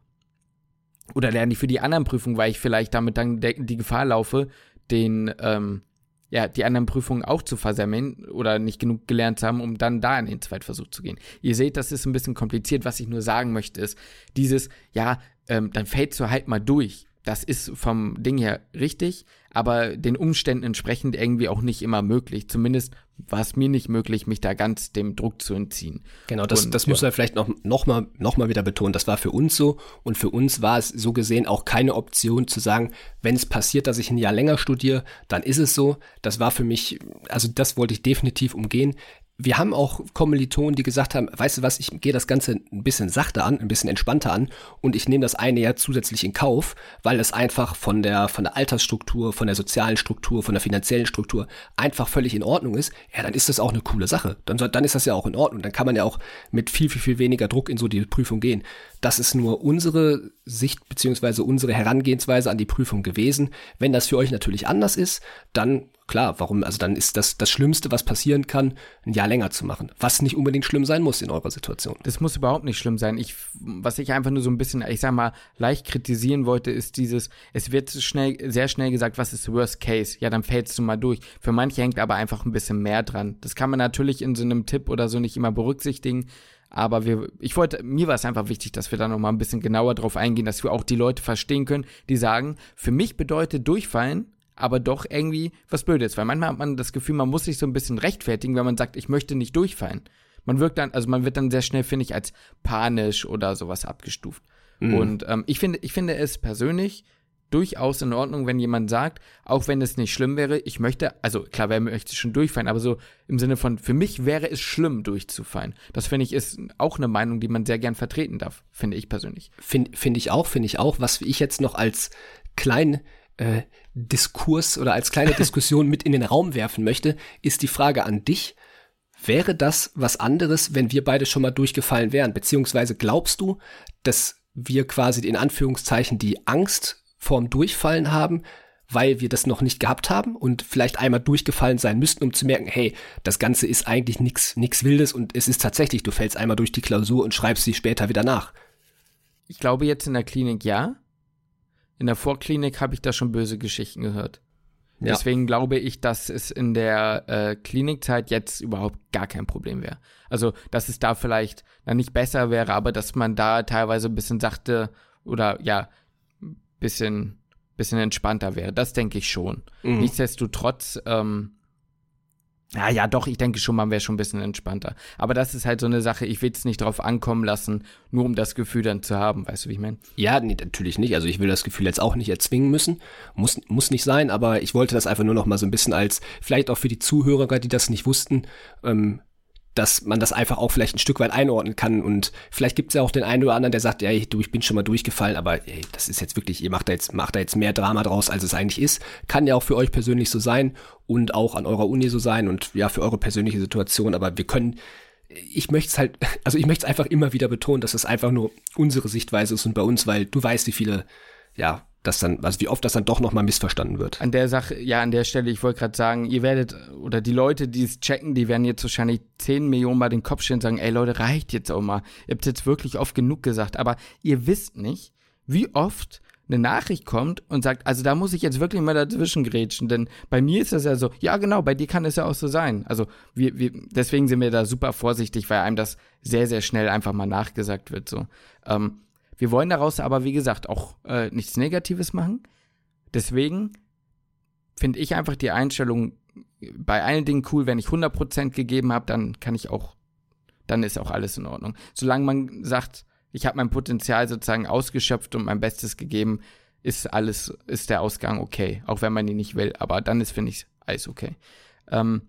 Oder lerne ich für die anderen Prüfungen, weil ich vielleicht damit dann die Gefahr laufe, den ähm, ja, die anderen Prüfungen auch zu versemmeln oder nicht genug gelernt zu haben, um dann da in den Zweitversuch zu gehen. Ihr seht, das ist ein bisschen kompliziert. Was ich nur sagen möchte, ist dieses, ja, ähm, dann fällst du halt mal durch. Das ist vom Ding her richtig, aber den Umständen entsprechend irgendwie auch nicht immer möglich. Zumindest war es mir nicht möglich, mich da ganz dem Druck zu entziehen. Genau, das, und, das muss man vielleicht noch, noch, mal, noch mal wieder betonen. Das war für uns so und für uns war es so gesehen auch keine Option zu sagen, wenn es passiert, dass ich ein Jahr länger studiere, dann ist es so. Das war für mich, also das wollte ich definitiv umgehen wir haben auch Kommilitonen, die gesagt haben, weißt du was, ich gehe das Ganze ein bisschen sachter an, ein bisschen entspannter an und ich nehme das eine ja zusätzlich in Kauf, weil es einfach von der, von der Altersstruktur, von der sozialen Struktur, von der finanziellen Struktur einfach völlig in Ordnung ist, ja, dann ist das auch eine coole Sache. Dann, dann ist das ja auch in Ordnung. Dann kann man ja auch mit viel, viel, viel weniger Druck in so die Prüfung gehen. Das ist nur unsere Sicht beziehungsweise unsere Herangehensweise an die Prüfung gewesen. Wenn das für euch natürlich anders ist, dann klar, warum, also dann ist das das Schlimmste, was passieren kann, ein Jahr länger zu machen. Was nicht unbedingt schlimm sein muss in eurer Situation. Das muss überhaupt nicht schlimm sein. Ich, was ich einfach nur so ein bisschen, ich sag mal, leicht kritisieren wollte, ist dieses, es wird schnell, sehr schnell gesagt, was ist Worst Case? Ja, dann fällst du mal durch. Für manche hängt aber einfach ein bisschen mehr dran. Das kann man natürlich in so einem Tipp oder so nicht immer berücksichtigen. Aber wir, ich wollte, mir war es einfach wichtig, dass wir da nochmal ein bisschen genauer drauf eingehen, dass wir auch die Leute verstehen können, die sagen, für mich bedeutet durchfallen, aber doch irgendwie was Blödes. Weil manchmal hat man das Gefühl, man muss sich so ein bisschen rechtfertigen, wenn man sagt, ich möchte nicht durchfallen. Man wirkt dann, also man wird dann sehr schnell, finde ich, als panisch oder sowas abgestuft. Mhm. Und ähm, ich finde, ich finde es persönlich durchaus in Ordnung, wenn jemand sagt, auch wenn es nicht schlimm wäre, ich möchte, also klar, wer möchte schon durchfallen, aber so im Sinne von, für mich wäre es schlimm, durchzufallen. Das finde ich ist auch eine Meinung, die man sehr gern vertreten darf, finde ich persönlich. Finde find ich auch, finde ich auch. Was ich jetzt noch als kleinen äh, Diskurs oder als kleine Diskussion mit in den Raum werfen möchte, ist die Frage an dich. Wäre das was anderes, wenn wir beide schon mal durchgefallen wären? Beziehungsweise glaubst du, dass wir quasi in Anführungszeichen die Angst vorm Durchfallen haben, weil wir das noch nicht gehabt haben und vielleicht einmal durchgefallen sein müssten, um zu merken, hey, das Ganze ist eigentlich nichts nix Wildes und es ist tatsächlich, du fällst einmal durch die Klausur und schreibst sie später wieder nach. Ich glaube jetzt in der Klinik ja. In der Vorklinik habe ich da schon böse Geschichten gehört. Ja. Deswegen glaube ich, dass es in der äh, Klinikzeit jetzt überhaupt gar kein Problem wäre. Also, dass es da vielleicht dann nicht besser wäre, aber dass man da teilweise ein bisschen sachte oder ja, bisschen, bisschen entspannter wäre. Das denke ich schon. Mhm. Nichtsdestotrotz, ähm, ja, ja, doch, ich denke schon, man wäre schon ein bisschen entspannter. Aber das ist halt so eine Sache, ich will es nicht drauf ankommen lassen, nur um das Gefühl dann zu haben, weißt du, wie ich meine? Ja, nee, natürlich nicht. Also ich will das Gefühl jetzt auch nicht erzwingen müssen. Muss, muss nicht sein, aber ich wollte das einfach nur noch mal so ein bisschen als, vielleicht auch für die Zuhörer, die das nicht wussten, ähm, dass man das einfach auch vielleicht ein Stück weit einordnen kann. Und vielleicht gibt es ja auch den einen oder anderen, der sagt, ja, ich, du, ich bin schon mal durchgefallen, aber ey, das ist jetzt wirklich, ihr macht da jetzt, macht da jetzt mehr Drama draus, als es eigentlich ist. Kann ja auch für euch persönlich so sein und auch an eurer Uni so sein und ja, für eure persönliche Situation. Aber wir können, ich möchte es halt, [laughs] also ich möchte es einfach immer wieder betonen, dass es einfach nur unsere Sichtweise ist und bei uns, weil du weißt, wie viele, ja, dass dann, also wie oft das dann doch nochmal missverstanden wird. An der Sache, ja, an der Stelle, ich wollte gerade sagen, ihr werdet, oder die Leute, die es checken, die werden jetzt wahrscheinlich 10 Millionen Mal den Kopf stellen und sagen, ey Leute, reicht jetzt auch mal. Ihr habt jetzt wirklich oft genug gesagt, aber ihr wisst nicht, wie oft eine Nachricht kommt und sagt, also da muss ich jetzt wirklich mal dazwischen grätschen, denn bei mir ist das ja so, ja genau, bei dir kann es ja auch so sein. Also wir, wir, deswegen sind wir da super vorsichtig, weil einem das sehr, sehr schnell einfach mal nachgesagt wird. So. Ähm, wir wollen daraus aber, wie gesagt, auch äh, nichts Negatives machen. Deswegen finde ich einfach die Einstellung bei allen Dingen cool, wenn ich 100% gegeben habe, dann kann ich auch, dann ist auch alles in Ordnung. Solange man sagt, ich habe mein Potenzial sozusagen ausgeschöpft und mein Bestes gegeben, ist alles, ist der Ausgang okay, auch wenn man ihn nicht will. Aber dann ist, finde ich, alles okay. Ähm,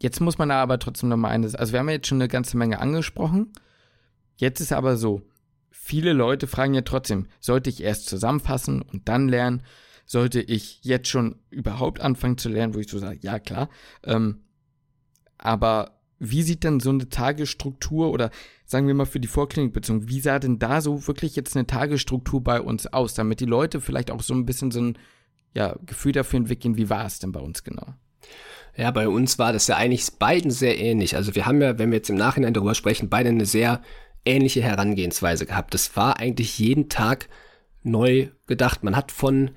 jetzt muss man aber trotzdem noch mal eines, also wir haben jetzt schon eine ganze Menge angesprochen. Jetzt ist aber so, viele Leute fragen ja trotzdem, sollte ich erst zusammenfassen und dann lernen? Sollte ich jetzt schon überhaupt anfangen zu lernen, wo ich so sage, ja klar. Ähm, aber wie sieht denn so eine Tagesstruktur oder sagen wir mal für die Vorklinikbeziehung, wie sah denn da so wirklich jetzt eine Tagesstruktur bei uns aus, damit die Leute vielleicht auch so ein bisschen so ein ja, Gefühl dafür entwickeln, wie war es denn bei uns genau? Ja, bei uns war das ja eigentlich beiden sehr ähnlich. Also wir haben ja, wenn wir jetzt im Nachhinein darüber sprechen, beide eine sehr ähnliche Herangehensweise gehabt. Das war eigentlich jeden Tag neu gedacht. Man hat von,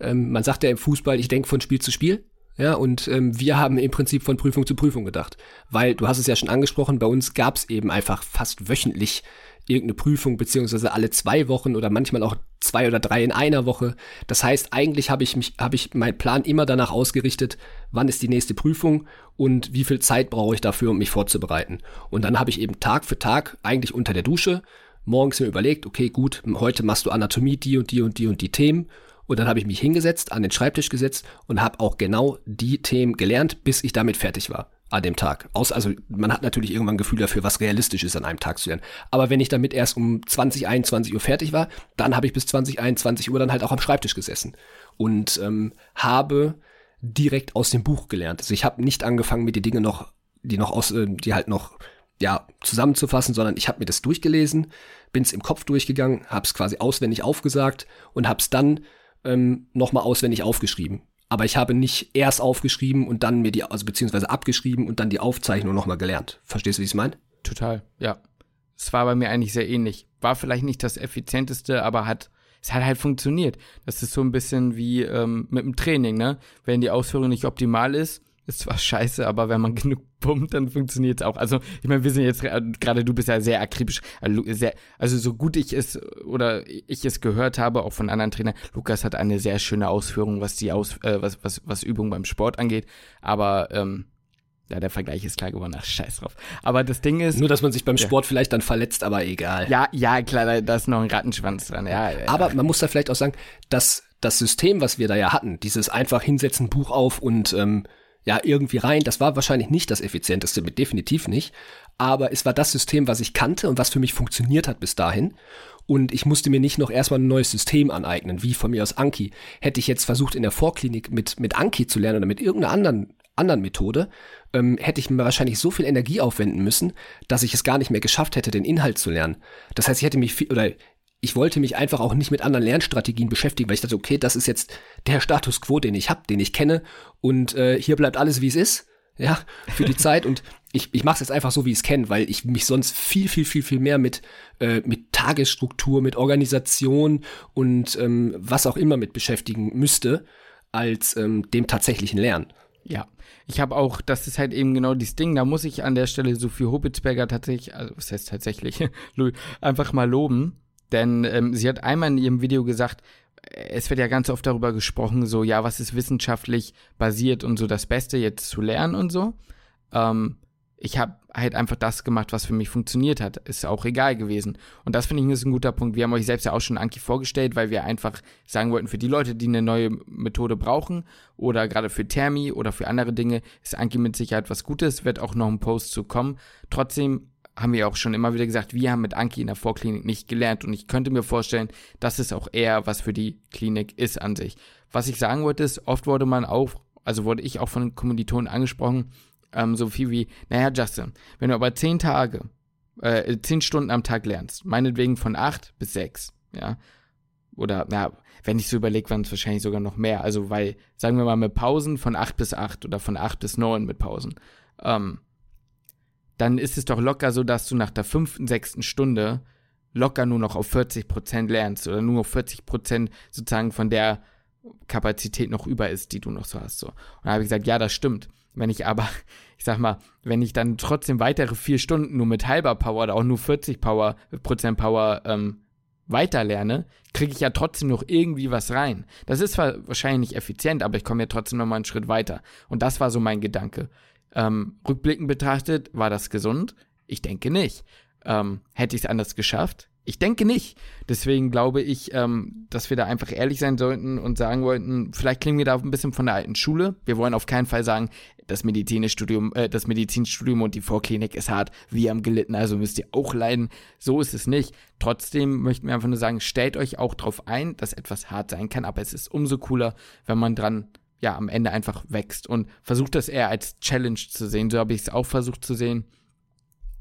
ähm, man sagt ja im Fußball, ich denke von Spiel zu Spiel. Ja, und ähm, wir haben im Prinzip von Prüfung zu Prüfung gedacht. Weil, du hast es ja schon angesprochen, bei uns gab es eben einfach fast wöchentlich irgendeine Prüfung, beziehungsweise alle zwei Wochen oder manchmal auch zwei oder drei in einer Woche. Das heißt, eigentlich habe ich mich, habe ich meinen Plan immer danach ausgerichtet, wann ist die nächste Prüfung und wie viel Zeit brauche ich dafür, um mich vorzubereiten. Und dann habe ich eben Tag für Tag eigentlich unter der Dusche morgens mir überlegt, okay, gut, heute machst du Anatomie, die und die und die und die Themen. Und dann habe ich mich hingesetzt, an den Schreibtisch gesetzt und habe auch genau die Themen gelernt, bis ich damit fertig war an dem Tag. Aus, also man hat natürlich irgendwann ein Gefühl dafür, was realistisch ist, an einem Tag zu lernen. Aber wenn ich damit erst um 20, 21 Uhr fertig war, dann habe ich bis 20, 21 Uhr dann halt auch am Schreibtisch gesessen und ähm, habe direkt aus dem Buch gelernt. Also ich habe nicht angefangen, mir die Dinge noch, die noch aus, äh, die halt noch ja zusammenzufassen, sondern ich habe mir das durchgelesen, bin es im Kopf durchgegangen, habe es quasi auswendig aufgesagt und habe es dann ähm, nochmal auswendig aufgeschrieben. Aber ich habe nicht erst aufgeschrieben und dann mir die, also beziehungsweise abgeschrieben und dann die Aufzeichnung nochmal gelernt. Verstehst du, wie ich es meine? Total, ja. Es war bei mir eigentlich sehr ähnlich. War vielleicht nicht das effizienteste, aber hat, es hat halt funktioniert. Das ist so ein bisschen wie ähm, mit dem Training, ne? Wenn die Ausführung nicht optimal ist, ist zwar scheiße, aber wenn man genug pumpt, dann funktioniert es auch. Also, ich meine, wir sind jetzt, gerade du bist ja sehr akribisch, also, sehr, also so gut ich es oder ich es gehört habe, auch von anderen Trainern, Lukas hat eine sehr schöne Ausführung, was die Aus, äh, was, was, was Übung beim Sport angeht, aber ähm, ja, der Vergleich ist klar geworden, ach, scheiß drauf. Aber das Ding ist. Nur, dass man sich beim Sport ja. vielleicht dann verletzt, aber egal. Ja, ja, klar, da ist noch ein Rattenschwanz dran, ja. Aber man muss da vielleicht auch sagen, dass das System, was wir da ja hatten, dieses einfach hinsetzen, Buch auf und ähm, ja irgendwie rein. Das war wahrscheinlich nicht das effizienteste, definitiv nicht. Aber es war das System, was ich kannte und was für mich funktioniert hat bis dahin. Und ich musste mir nicht noch erstmal ein neues System aneignen, wie von mir aus Anki. Hätte ich jetzt versucht, in der Vorklinik mit, mit Anki zu lernen oder mit irgendeiner anderen, anderen Methode, ähm, hätte ich mir wahrscheinlich so viel Energie aufwenden müssen, dass ich es gar nicht mehr geschafft hätte, den Inhalt zu lernen. Das heißt, ich hätte mich viel, oder ich wollte mich einfach auch nicht mit anderen Lernstrategien beschäftigen, weil ich dachte, okay, das ist jetzt der Status quo, den ich habe, den ich kenne. Und äh, hier bleibt alles, wie es ist, ja, für die Zeit. Und ich, ich mache es jetzt einfach so, wie ich es kenne, weil ich mich sonst viel, viel, viel, viel mehr mit, äh, mit Tagesstruktur, mit Organisation und ähm, was auch immer mit beschäftigen müsste, als ähm, dem tatsächlichen Lernen. Ja, ich habe auch, das ist halt eben genau dieses Ding, da muss ich an der Stelle Sophie Hobitzberger tatsächlich, also was heißt tatsächlich, [laughs] einfach mal loben, denn ähm, sie hat einmal in ihrem Video gesagt, es wird ja ganz oft darüber gesprochen, so, ja, was ist wissenschaftlich basiert und so das Beste jetzt zu lernen und so. Ähm, ich habe halt einfach das gemacht, was für mich funktioniert hat. Ist auch egal gewesen. Und das finde ich ist ein guter Punkt. Wir haben euch selbst ja auch schon Anki vorgestellt, weil wir einfach sagen wollten, für die Leute, die eine neue Methode brauchen oder gerade für Thermi oder für andere Dinge, ist Anki mit Sicherheit was Gutes, wird auch noch ein Post zu kommen. Trotzdem haben wir auch schon immer wieder gesagt, wir haben mit Anki in der Vorklinik nicht gelernt und ich könnte mir vorstellen, dass es auch eher was für die Klinik ist an sich. Was ich sagen wollte ist, oft wurde man auch, also wurde ich auch von Kommilitonen angesprochen, ähm, so viel wie, naja, Justin, wenn du aber zehn Tage, äh, zehn Stunden am Tag lernst, meinetwegen von acht bis sechs, ja, oder, na, wenn ich so überlege, waren es wahrscheinlich sogar noch mehr, also weil, sagen wir mal, mit Pausen von acht bis acht oder von acht bis neun mit Pausen, ähm, dann ist es doch locker so, dass du nach der fünften, sechsten Stunde locker nur noch auf 40 Prozent lernst oder nur auf 40 Prozent sozusagen von der Kapazität noch über ist, die du noch so hast. So. Und da habe ich gesagt, ja, das stimmt. Wenn ich aber, [laughs] ich sag mal, wenn ich dann trotzdem weitere vier Stunden nur mit halber Power oder auch nur 40 Power, Prozent Power ähm, weiter lerne, kriege ich ja trotzdem noch irgendwie was rein. Das ist zwar wahrscheinlich nicht effizient, aber ich komme ja trotzdem noch mal einen Schritt weiter. Und das war so mein Gedanke. Ähm, rückblickend betrachtet, war das gesund? Ich denke nicht. Ähm, hätte ich es anders geschafft? Ich denke nicht. Deswegen glaube ich, ähm, dass wir da einfach ehrlich sein sollten und sagen wollten, vielleicht klingen wir da ein bisschen von der alten Schule. Wir wollen auf keinen Fall sagen, das Medizinstudium, äh, das Medizinstudium und die Vorklinik ist hart. Wir haben gelitten, also müsst ihr auch leiden. So ist es nicht. Trotzdem möchten wir einfach nur sagen, stellt euch auch darauf ein, dass etwas hart sein kann, aber es ist umso cooler, wenn man dran ja am Ende einfach wächst und versucht das eher als Challenge zu sehen. So habe ich es auch versucht zu sehen.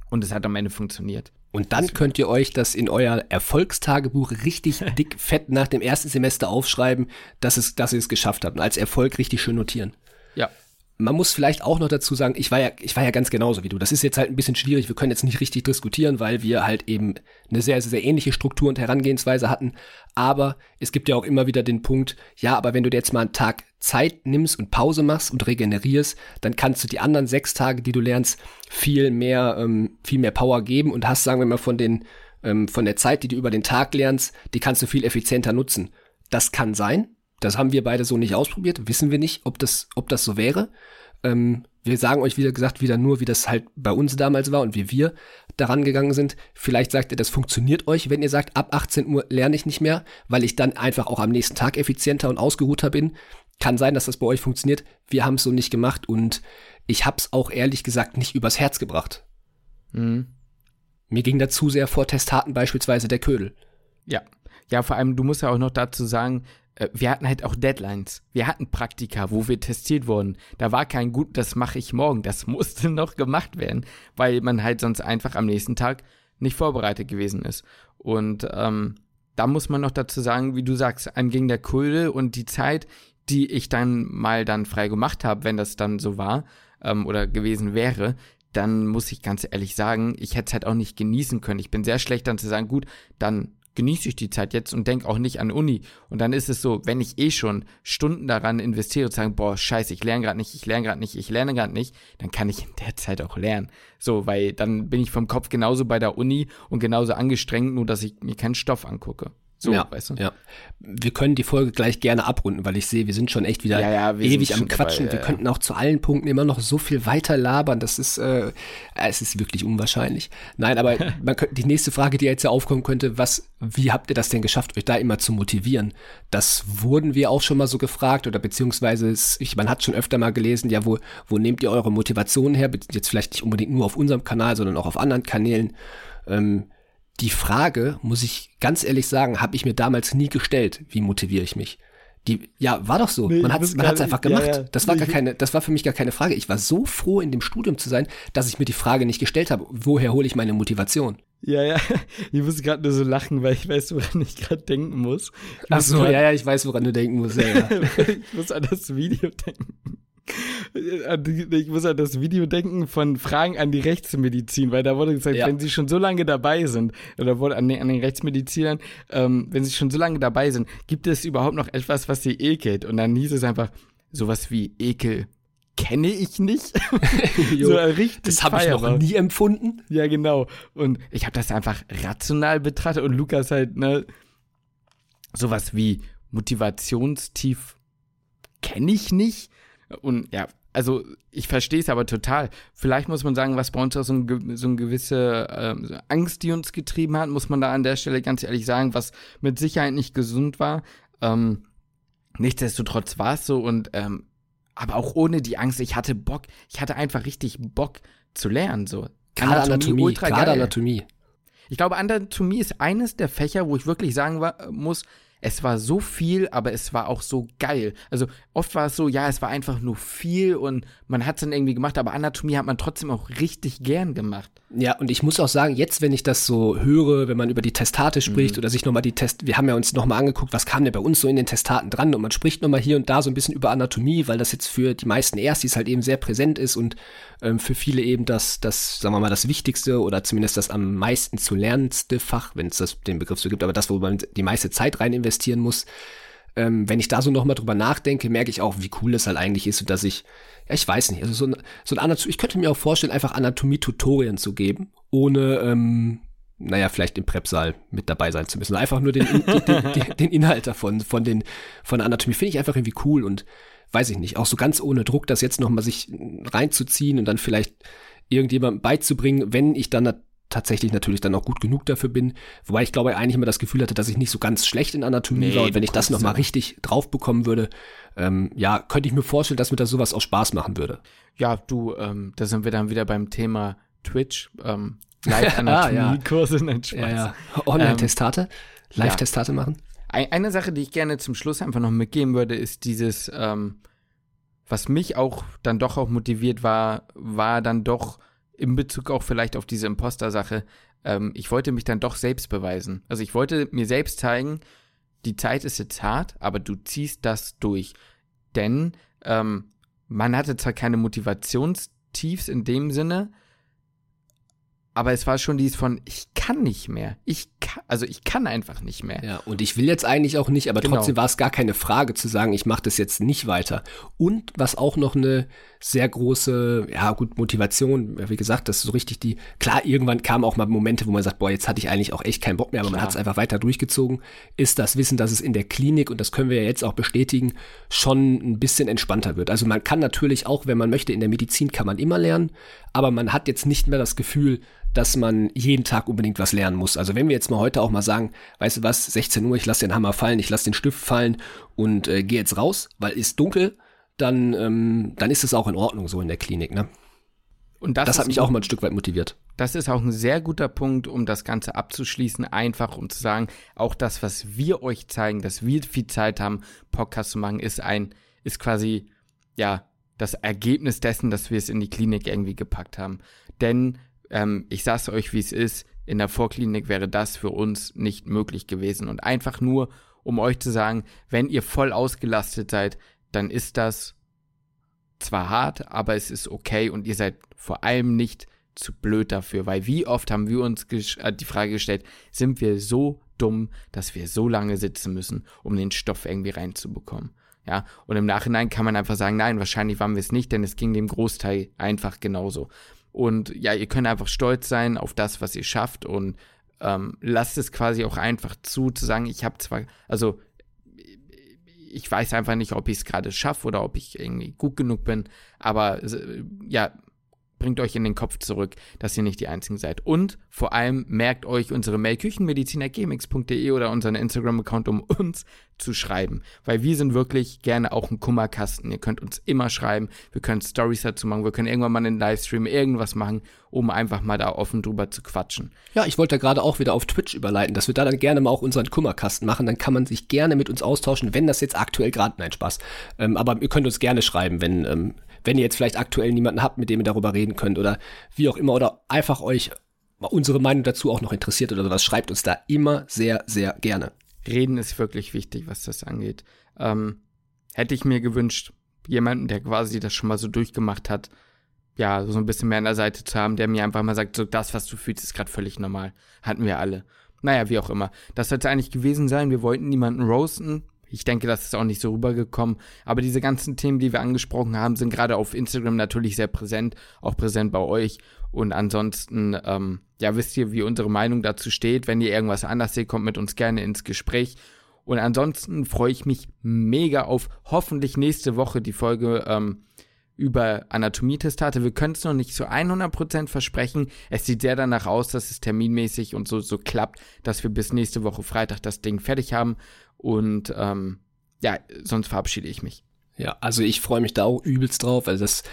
Und es hat am Ende funktioniert. Und dann könnt ihr euch das in euer Erfolgstagebuch richtig [laughs] dick fett nach dem ersten Semester aufschreiben, dass, es, dass ihr es geschafft habt und als Erfolg richtig schön notieren. Ja, man muss vielleicht auch noch dazu sagen, ich war ja, ich war ja ganz genauso wie du. Das ist jetzt halt ein bisschen schwierig. Wir können jetzt nicht richtig diskutieren, weil wir halt eben eine sehr, sehr, sehr ähnliche Struktur und Herangehensweise hatten. Aber es gibt ja auch immer wieder den Punkt, ja, aber wenn du dir jetzt mal einen Tag Zeit nimmst und Pause machst und regenerierst, dann kannst du die anderen sechs Tage, die du lernst, viel mehr, ähm, viel mehr Power geben und hast, sagen wir mal, von den, ähm, von der Zeit, die du über den Tag lernst, die kannst du viel effizienter nutzen. Das kann sein, das haben wir beide so nicht ausprobiert, wissen wir nicht, ob das, ob das so wäre. Ähm, wir sagen euch, wieder gesagt, wieder nur, wie das halt bei uns damals war und wie wir daran gegangen sind. Vielleicht sagt ihr, das funktioniert euch, wenn ihr sagt, ab 18 Uhr lerne ich nicht mehr, weil ich dann einfach auch am nächsten Tag effizienter und ausgeruhter bin. Kann sein, dass das bei euch funktioniert. Wir haben es so nicht gemacht und ich habe es auch ehrlich gesagt nicht übers Herz gebracht. Mhm. Mir ging dazu sehr vor Testaten beispielsweise der Ködel. Ja. Ja, vor allem, du musst ja auch noch dazu sagen, wir hatten halt auch Deadlines. Wir hatten Praktika, wo wir testiert wurden. Da war kein gut, das mache ich morgen. Das [laughs] musste noch gemacht werden, weil man halt sonst einfach am nächsten Tag nicht vorbereitet gewesen ist. Und ähm, da muss man noch dazu sagen, wie du sagst, einem ging der Kulde und die Zeit, die ich dann mal dann frei gemacht habe, wenn das dann so war ähm, oder gewesen wäre, dann muss ich ganz ehrlich sagen, ich hätte es halt auch nicht genießen können. Ich bin sehr schlecht dann zu sagen, gut, dann genieße ich die Zeit jetzt und denke auch nicht an Uni. Und dann ist es so, wenn ich eh schon Stunden daran investiere und sage, boah, scheiße, ich lerne gerade nicht, ich lerne gerade nicht, ich lerne gerade nicht, dann kann ich in der Zeit auch lernen. So, weil dann bin ich vom Kopf genauso bei der Uni und genauso angestrengt, nur dass ich mir keinen Stoff angucke. So, ja, weißt du? Ja. Wir können die Folge gleich gerne abrunden, weil ich sehe, wir sind schon echt wieder ja, ja, ewig am Quatschen. Dabei, wir könnten auch zu allen Punkten immer noch so viel weiter labern. Das ist, äh, es ist wirklich unwahrscheinlich. Nein, aber [laughs] man könnte, die nächste Frage, die jetzt ja aufkommen könnte, was, wie habt ihr das denn geschafft, euch da immer zu motivieren? Das wurden wir auch schon mal so gefragt oder beziehungsweise, ich, man hat schon öfter mal gelesen, ja, wo, wo nehmt ihr eure Motivation her? Jetzt vielleicht nicht unbedingt nur auf unserem Kanal, sondern auch auf anderen Kanälen. Ähm, die Frage, muss ich ganz ehrlich sagen, habe ich mir damals nie gestellt. Wie motiviere ich mich? Die, ja, war doch so. Nee, man hat es einfach gemacht. Ja, ja. Das war gar keine, das war für mich gar keine Frage. Ich war so froh, in dem Studium zu sein, dass ich mir die Frage nicht gestellt habe, woher hole ich meine Motivation? Ja, ja. [laughs] Ich muss gerade nur so lachen, weil ich weiß, woran ich gerade denken muss. Ich Ach so, ja, ja, ich weiß, woran du denken musst. Ja, ja. [laughs] ich muss an das Video denken. Ich muss an das Video denken von Fragen an die Rechtsmedizin, weil da wurde gesagt, ja. wenn sie schon so lange dabei sind, oder wurde an den, an den Rechtsmedizinern, ähm, wenn sie schon so lange dabei sind, gibt es überhaupt noch etwas, was sie ekelt? Und dann hieß es einfach, sowas wie Ekel kenne ich nicht. [laughs] jo, so richtig das habe ich noch nie empfunden. Ja, genau. Und ich habe das einfach rational betrachtet und Lukas halt, ne, sowas wie Motivationstief kenne ich nicht. Und ja, also ich verstehe es aber total. Vielleicht muss man sagen, was bei uns auch so, ein, so eine gewisse äh, Angst, die uns getrieben hat, muss man da an der Stelle ganz ehrlich sagen, was mit Sicherheit nicht gesund war. Ähm, nichtsdestotrotz war es so und ähm, aber auch ohne die Angst, ich hatte Bock, ich hatte einfach richtig Bock zu lernen. So. Anatomie, Anatomie gerade Anatomie. Ich glaube, Anatomie ist eines der Fächer, wo ich wirklich sagen muss, es war so viel, aber es war auch so geil. Also oft war es so, ja, es war einfach nur viel und man hat es dann irgendwie gemacht, aber Anatomie hat man trotzdem auch richtig gern gemacht. Ja, und ich muss auch sagen, jetzt, wenn ich das so höre, wenn man über die Testate spricht mhm. oder sich nochmal die Test, wir haben ja uns nochmal angeguckt, was kam denn bei uns so in den Testaten dran und man spricht nochmal hier und da so ein bisschen über Anatomie, weil das jetzt für die meisten Erstis halt eben sehr präsent ist und ähm, für viele eben das, das, sagen wir mal, das Wichtigste oder zumindest das am meisten zu lernendste Fach, wenn es das den Begriff so gibt, aber das, wo man die meiste Zeit rein investieren muss. Ähm, wenn ich da so nochmal drüber nachdenke, merke ich auch, wie cool es halt eigentlich ist und dass ich ja, ich weiß nicht, also so ein, so ein Anatomie, ich könnte mir auch vorstellen, einfach Anatomie-Tutorien zu geben, ohne, ähm, naja, vielleicht im Prepsaal mit dabei sein zu müssen. Einfach nur den, den, den, den Inhalt davon, von den, von Anatomie, finde ich einfach irgendwie cool und weiß ich nicht, auch so ganz ohne Druck, das jetzt nochmal sich reinzuziehen und dann vielleicht irgendjemandem beizubringen, wenn ich dann tatsächlich natürlich dann auch gut genug dafür bin. Wobei ich glaube, eigentlich immer das Gefühl hatte, dass ich nicht so ganz schlecht in Anatomie nee, war. Und wenn ich das nochmal richtig drauf bekommen würde, ähm, ja, könnte ich mir vorstellen, dass mir das sowas auch Spaß machen würde. Ja, du, ähm, da sind wir dann wieder beim Thema Twitch. Ähm, [laughs] Live-Anatomie-Kurse, ah, ja. Spaß. Ja, ja. Online-Testate, ähm, Live-Testate machen. Eine Sache, die ich gerne zum Schluss einfach noch mitgeben würde, ist dieses, ähm, was mich auch dann doch auch motiviert war, war dann doch in Bezug auch vielleicht auf diese Imposter-Sache, ähm, ich wollte mich dann doch selbst beweisen. Also ich wollte mir selbst zeigen, die Zeit ist jetzt hart, aber du ziehst das durch. Denn ähm, man hatte zwar keine Motivationstiefs in dem Sinne, aber es war schon dies von, ich kann nicht mehr. Ich kann, also ich kann einfach nicht mehr. Ja, und ich will jetzt eigentlich auch nicht, aber genau. trotzdem war es gar keine Frage zu sagen, ich mache das jetzt nicht weiter. Und was auch noch eine sehr große, ja gut, Motivation, wie gesagt, das ist so richtig die, klar, irgendwann kamen auch mal Momente, wo man sagt, boah, jetzt hatte ich eigentlich auch echt keinen Bock mehr, aber klar. man hat es einfach weiter durchgezogen, ist das Wissen, dass es in der Klinik, und das können wir ja jetzt auch bestätigen, schon ein bisschen entspannter wird. Also man kann natürlich auch, wenn man möchte, in der Medizin kann man immer lernen, aber man hat jetzt nicht mehr das Gefühl, dass man jeden Tag unbedingt was lernen muss. Also wenn wir jetzt mal heute auch mal sagen, weißt du was, 16 Uhr, ich lasse den Hammer fallen, ich lasse den Stift fallen und äh, gehe jetzt raus, weil ist dunkel, dann, ähm, dann ist es auch in Ordnung so in der Klinik, ne? Und das, das hat mich auch mal ein Stück weit motiviert. Das ist auch ein sehr guter Punkt, um das Ganze abzuschließen, einfach um zu sagen, auch das, was wir euch zeigen, dass wir viel Zeit haben, Podcast zu machen, ist ein, ist quasi, ja, das Ergebnis dessen, dass wir es in die Klinik irgendwie gepackt haben. Denn ähm, ich sag's euch, wie es ist, in der Vorklinik wäre das für uns nicht möglich gewesen. Und einfach nur, um euch zu sagen, wenn ihr voll ausgelastet seid, dann ist das zwar hart, aber es ist okay und ihr seid vor allem nicht zu blöd dafür, weil wie oft haben wir uns äh, die Frage gestellt, sind wir so dumm, dass wir so lange sitzen müssen, um den Stoff irgendwie reinzubekommen. Ja, und im Nachhinein kann man einfach sagen, nein, wahrscheinlich waren wir es nicht, denn es ging dem Großteil einfach genauso. Und ja, ihr könnt einfach stolz sein auf das, was ihr schafft und ähm, lasst es quasi auch einfach zu, zu sagen, ich habe zwar, also ich weiß einfach nicht, ob ich es gerade schaffe oder ob ich irgendwie gut genug bin, aber ja, bringt euch in den Kopf zurück, dass ihr nicht die Einzigen seid. Und vor allem merkt euch unsere Mail küchenmediziner.gmx.de oder unseren Instagram-Account, um uns zu schreiben. Weil wir sind wirklich gerne auch ein Kummerkasten. Ihr könnt uns immer schreiben. Wir können Stories dazu machen. Wir können irgendwann mal einen Livestream, irgendwas machen, um einfach mal da offen drüber zu quatschen. Ja, ich wollte gerade auch wieder auf Twitch überleiten, dass wir da dann gerne mal auch unseren Kummerkasten machen. Dann kann man sich gerne mit uns austauschen, wenn das jetzt aktuell gerade, nein, Spaß. Ähm, aber ihr könnt uns gerne schreiben, wenn, ähm, wenn ihr jetzt vielleicht aktuell niemanden habt, mit dem ihr darüber reden könnt oder wie auch immer oder einfach euch unsere Meinung dazu auch noch interessiert oder sowas, schreibt uns da immer sehr, sehr gerne. Reden ist wirklich wichtig, was das angeht. Ähm, hätte ich mir gewünscht, jemanden, der quasi das schon mal so durchgemacht hat, ja, so ein bisschen mehr an der Seite zu haben, der mir einfach mal sagt, so das, was du fühlst, ist gerade völlig normal. Hatten wir alle. Naja, wie auch immer. Das sollte eigentlich gewesen sein. Wir wollten niemanden roasten. Ich denke, das ist auch nicht so rübergekommen. Aber diese ganzen Themen, die wir angesprochen haben, sind gerade auf Instagram natürlich sehr präsent, auch präsent bei euch. Und ansonsten, ähm, ja, wisst ihr, wie unsere Meinung dazu steht. Wenn ihr irgendwas anders seht, kommt mit uns gerne ins Gespräch. Und ansonsten freue ich mich mega auf hoffentlich nächste Woche die Folge ähm, über Anatomietestate. Wir können es noch nicht zu 100% versprechen. Es sieht sehr danach aus, dass es terminmäßig und so, so klappt, dass wir bis nächste Woche Freitag das Ding fertig haben. Und ähm, ja, sonst verabschiede ich mich. Ja, also ich freue mich da auch übelst drauf. Also, dass,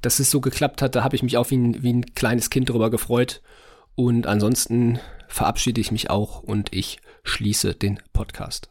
dass es so geklappt hat, da habe ich mich auch wie ein, wie ein kleines Kind drüber gefreut. Und ansonsten verabschiede ich mich auch und ich schließe den Podcast.